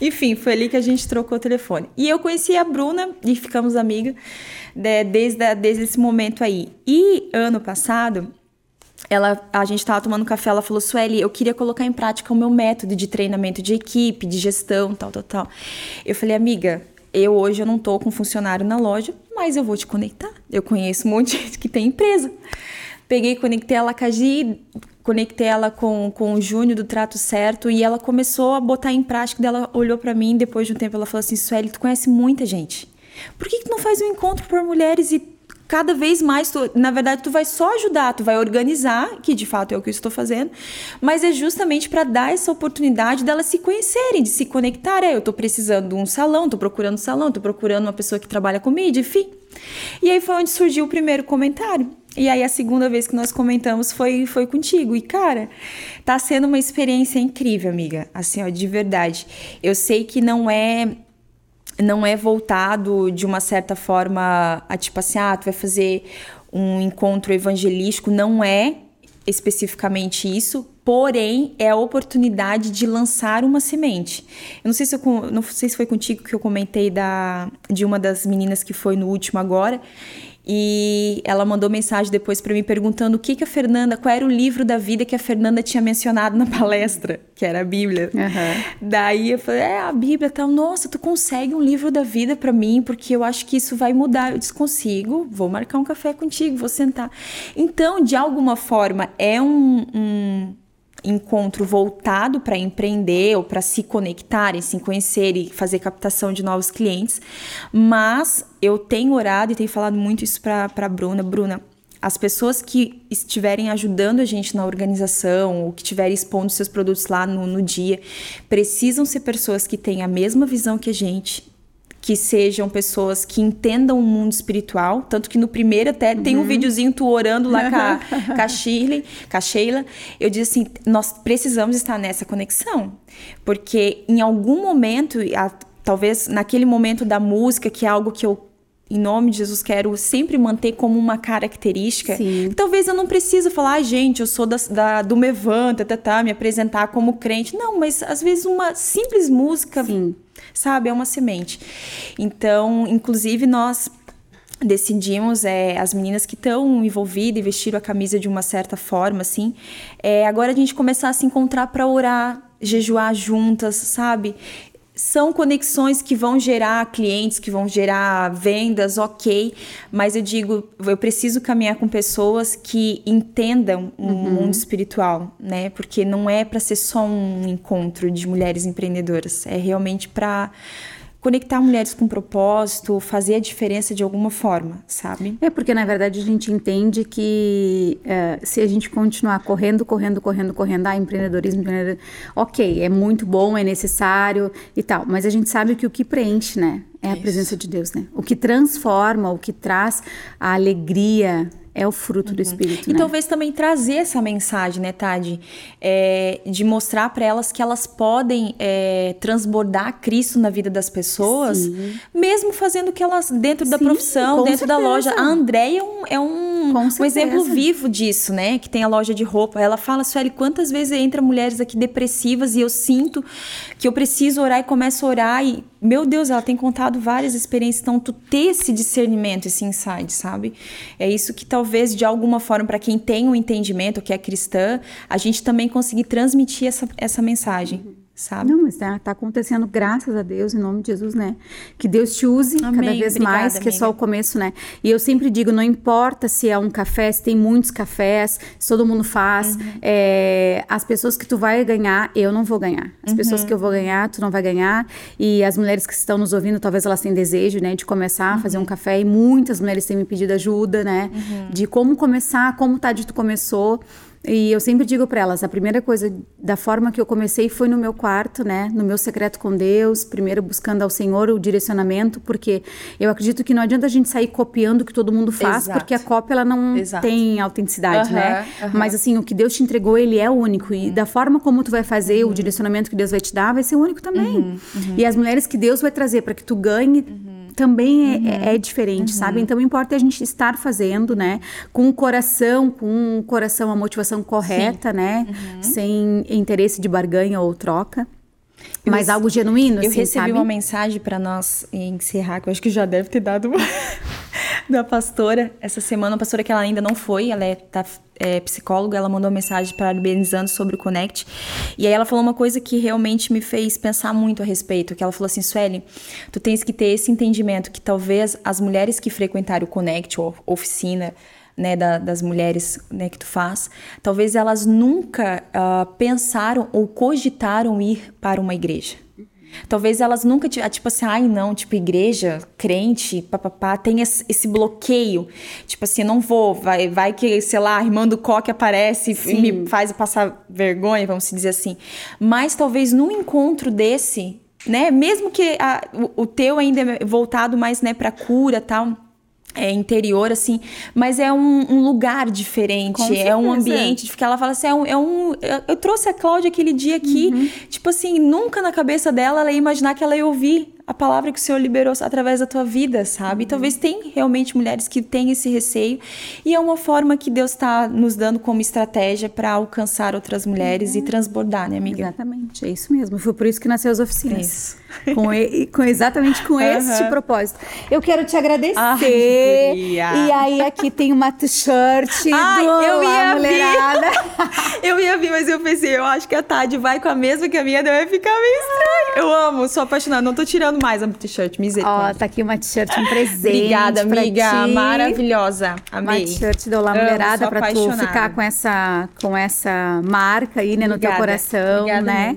Enfim, foi ali que a gente trocou o telefone. E eu conheci a Bruna e ficamos amigas né, desde, desde esse momento aí. E ano passado, ela, a gente estava tomando café, ela falou, Sueli, eu queria colocar em prática o meu método de treinamento de equipe, de gestão, tal, tal, tal. Eu falei, amiga, eu hoje eu não tô com funcionário na loja, mas eu vou te conectar. Eu conheço um monte de gente que tem empresa. Peguei, conectei ela com a Gi, conectei ela com, com o Júnior do Trato Certo e ela começou a botar em prática. Ela olhou para mim depois de um tempo ela falou assim: Sueli, tu conhece muita gente. Por que, que tu não faz um encontro por mulheres e cada vez mais, tu, na verdade, tu vai só ajudar, tu vai organizar, que de fato é o que eu estou fazendo, mas é justamente para dar essa oportunidade delas se conhecerem, de se conectar. É, eu estou precisando de um salão, estou procurando um salão, estou procurando uma pessoa que trabalha com mídia, enfim. E aí foi onde surgiu o primeiro comentário. E aí a segunda vez que nós comentamos foi, foi contigo. E, cara, tá sendo uma experiência incrível, amiga. Assim, ó, de verdade. Eu sei que não é não é voltado de uma certa forma a tipo assim, ah, tu vai fazer um encontro evangelístico, não é especificamente isso, porém é a oportunidade de lançar uma semente. Eu não sei se eu, não sei se foi contigo que eu comentei da de uma das meninas que foi no último agora, e ela mandou mensagem depois para mim perguntando o que que a Fernanda, qual era o livro da vida que a Fernanda tinha mencionado na palestra, que era a Bíblia. Uhum. Daí eu falei, é a Bíblia tal. Nossa, tu consegue um livro da vida para mim porque eu acho que isso vai mudar. Eu disse consigo, vou marcar um café contigo, vou sentar. Então, de alguma forma, é um, um encontro voltado para empreender ou para se conectarem, se conhecer e fazer captação de novos clientes, mas eu tenho orado e tenho falado muito isso para a Bruna. Bruna, as pessoas que estiverem ajudando a gente na organização ou que estiverem expondo seus produtos lá no, no dia, precisam ser pessoas que têm a mesma visão que a gente, que sejam pessoas que entendam o mundo espiritual. Tanto que no primeiro até uhum. tem um uhum. videozinho tu orando lá com a, com a Shirley, com a Sheila. Eu disse assim: nós precisamos estar nessa conexão. Porque em algum momento, a, talvez naquele momento da música, que é algo que eu em nome de Jesus, quero sempre manter como uma característica. Sim. Talvez eu não precise falar, ah, gente, eu sou da, da, do Mevan, tá, tá, tá, me apresentar como crente. Não, mas às vezes uma simples música, Sim. Sabe, é uma semente. Então, inclusive, nós decidimos, é, as meninas que estão envolvidas e vestiram a camisa de uma certa forma, assim, é, agora a gente começar a se encontrar para orar, jejuar juntas, sabe? São conexões que vão gerar clientes, que vão gerar vendas, ok, mas eu digo, eu preciso caminhar com pessoas que entendam o uhum. mundo espiritual, né? Porque não é para ser só um encontro de mulheres empreendedoras, é realmente para conectar mulheres com propósito, fazer a diferença de alguma forma, sabe? É porque na verdade a gente entende que uh, se a gente continuar correndo, correndo, correndo, correndo, ah, empreendedorismo, empreendedorismo, ok, é muito bom, é necessário e tal, mas a gente sabe que o que preenche, né? É a Isso. presença de Deus, né? O que transforma, o que traz a alegria é o fruto uhum. do Espírito. E né? talvez também trazer essa mensagem, né, Tadi? É, de mostrar para elas que elas podem é, transbordar Cristo na vida das pessoas, Sim. mesmo fazendo que elas, dentro Sim, da profissão, dentro certeza. da loja. A Andréia é um, é um, um exemplo vivo disso, né? Que tem a loja de roupa. Ela fala, Sueli, quantas vezes entra mulheres aqui depressivas e eu sinto que eu preciso orar e começo a orar e meu Deus, ela tem contado várias experiências, então tu ter esse discernimento, esse insight, sabe? É isso que talvez de alguma forma para quem tem um entendimento que é cristã, a gente também conseguir transmitir essa, essa mensagem. Uhum sabe? Não, mas tá, tá acontecendo, graças a Deus, em nome de Jesus, né? Que Deus te use Amém. cada vez Obrigada, mais, que amiga. é só o começo, né? E eu sempre digo, não importa se é um café, se tem muitos cafés, se todo mundo faz, uhum. é, as pessoas que tu vai ganhar, eu não vou ganhar. As uhum. pessoas que eu vou ganhar, tu não vai ganhar. E as mulheres que estão nos ouvindo, talvez elas tenham desejo, né, de começar uhum. a fazer um uhum. café. E muitas mulheres têm me pedido ajuda, né? Uhum. De como começar, como tá de tu começou. E eu sempre digo para elas, a primeira coisa da forma que eu comecei foi no meu quarto, né, no meu secreto com Deus, primeiro buscando ao Senhor o direcionamento, porque eu acredito que não adianta a gente sair copiando o que todo mundo faz, Exato. porque a cópia ela não Exato. tem autenticidade, né? Mas assim, o que Deus te entregou, ele é único e da forma como tu vai fazer, uhum. o direcionamento que Deus vai te dar, vai ser único também. Uhum. Uhum. E as mulheres que Deus vai trazer para que tu ganhe uhum também é, uhum. é, é diferente, uhum. sabe? Então importa a gente estar fazendo, né? Com o coração, com o coração, a motivação correta, Sim. né? Uhum. Sem interesse de barganha ou troca. Eu mas algo genuíno, Eu assim, recebi sabe? uma mensagem para nós encerrar, que eu acho que já deve ter dado da pastora essa semana, uma pastora que ela ainda não foi, ela é, tá, é psicóloga, ela mandou uma mensagem parabenizando sobre o Connect. E aí ela falou uma coisa que realmente me fez pensar muito a respeito, que ela falou assim, Sueli, tu tens que ter esse entendimento que talvez as mulheres que frequentaram o Connect ou oficina, né, da, das mulheres né, que tu faz, talvez elas nunca uh, pensaram ou cogitaram ir para uma igreja. Talvez elas nunca, tipo assim, ai não, tipo, igreja, crente, papapá, tem esse bloqueio. Tipo assim, não vou, vai, vai que, sei lá, a irmã do coque aparece Sim. e me faz passar vergonha, vamos dizer assim. Mas talvez num encontro desse, né, mesmo que a, o, o teu ainda é voltado mais, né, pra cura tal é, interior, assim, mas é um, um lugar diferente, é um ambiente que ela fala assim, é um, é um, eu trouxe a Cláudia aquele dia aqui, uhum. tipo assim, nunca na cabeça dela ela ia imaginar que ela ia ouvir a palavra que o Senhor liberou através da tua vida, sabe? Uhum. Talvez tem realmente mulheres que têm esse receio e é uma forma que Deus está nos dando como estratégia para alcançar outras mulheres uhum. e transbordar, né, amiga? Exatamente, é isso mesmo. Foi por isso que nasceu as oficinas. Isso. Com, e, com exatamente com uhum. este propósito. Eu quero te agradecer. Ai, e aí aqui tem uma t-shirt do eu ia mulherada. eu ia vir, mas eu pensei, eu acho que a Tade vai com a mesma que a minha, daí vai ficar meio estranho. Eu amo, sou apaixonada, não tô tirando mais a t-shirt, misericórdia. Ó, tá aqui uma t-shirt, um presente. Obrigada, amiga. Ti. Maravilhosa. Amei. Uma t-shirt do Olá Mulherada pra tu ficar com essa, com essa marca aí, né, Obrigada. no teu coração, Obrigada, né?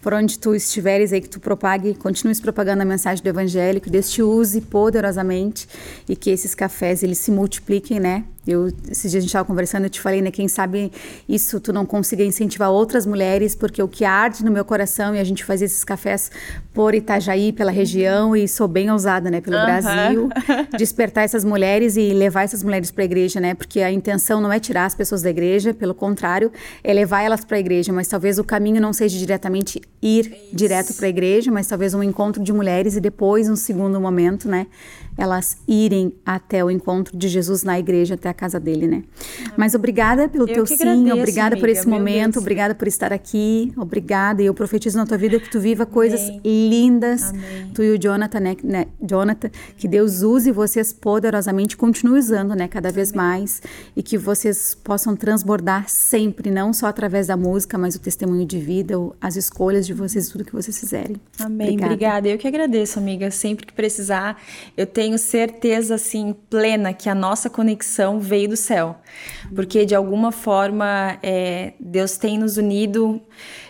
Por onde tu estiveres aí, que tu propague, continue propagando a mensagem do Evangelho, que Deus te use poderosamente e que esses cafés, eles se multipliquem, né? Eu, esses dias a gente estava conversando, eu te falei, né? Quem sabe isso tu não consiga incentivar outras mulheres, porque o que arde no meu coração e a gente faz esses cafés por Itajaí, pela região, e sou bem ousada, né? Pelo Brasil, despertar essas mulheres e levar essas mulheres para a igreja, né? Porque a intenção não é tirar as pessoas da igreja, pelo contrário, é levar elas para a igreja, mas talvez o caminho não seja diretamente ir isso. direto para a igreja, mas talvez um encontro de mulheres e depois um segundo momento, né? elas irem até o encontro de Jesus na igreja, até a casa dele, né? Mas obrigada pelo eu teu sim, agradeço, obrigada amiga, por esse momento, Deus. obrigada por estar aqui, obrigada. E eu profetizo na tua vida que tu viva coisas Amém. lindas. Amém. Tu e o Jonathan, né, né, Jonathan, que Deus use vocês poderosamente, continue usando, né, cada vez mais, e que vocês possam transbordar sempre, não só através da música, mas o testemunho de vida, as escolhas de vocês, tudo que vocês fizerem. Amém. Obrigada. obrigada. Eu que agradeço, amiga. Sempre que precisar, eu tenho tenho certeza assim plena que a nossa conexão veio do céu, porque de alguma forma é, Deus tem nos unido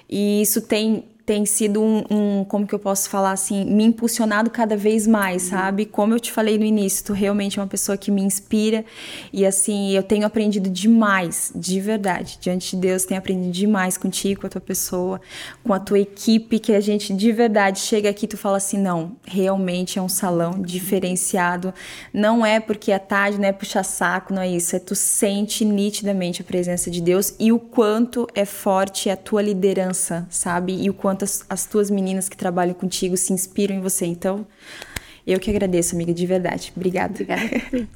e isso tem tem sido um, um, como que eu posso falar assim, me impulsionado cada vez mais, uhum. sabe? Como eu te falei no início, tu realmente é uma pessoa que me inspira e assim, eu tenho aprendido demais, de verdade, diante de Deus, tenho aprendido demais contigo, com a tua pessoa, com a tua equipe, que a gente de verdade chega aqui e tu fala assim, não, realmente é um salão diferenciado, não é porque é tarde, não é puxar saco, não é isso, é tu sente nitidamente a presença de Deus e o quanto é forte a tua liderança, sabe? E o quanto quanto as, as tuas meninas que trabalham contigo se inspiram em você. Então, eu que agradeço, amiga, de verdade. Obrigada. Obrigada.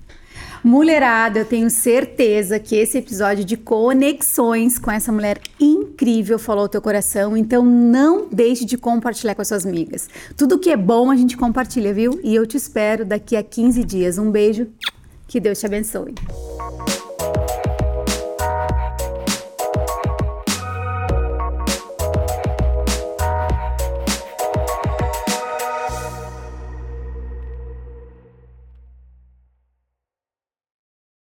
Mulherada, eu tenho certeza que esse episódio de conexões com essa mulher incrível falou o teu coração, então não deixe de compartilhar com as suas amigas. Tudo que é bom a gente compartilha, viu? E eu te espero daqui a 15 dias. Um beijo, que Deus te abençoe.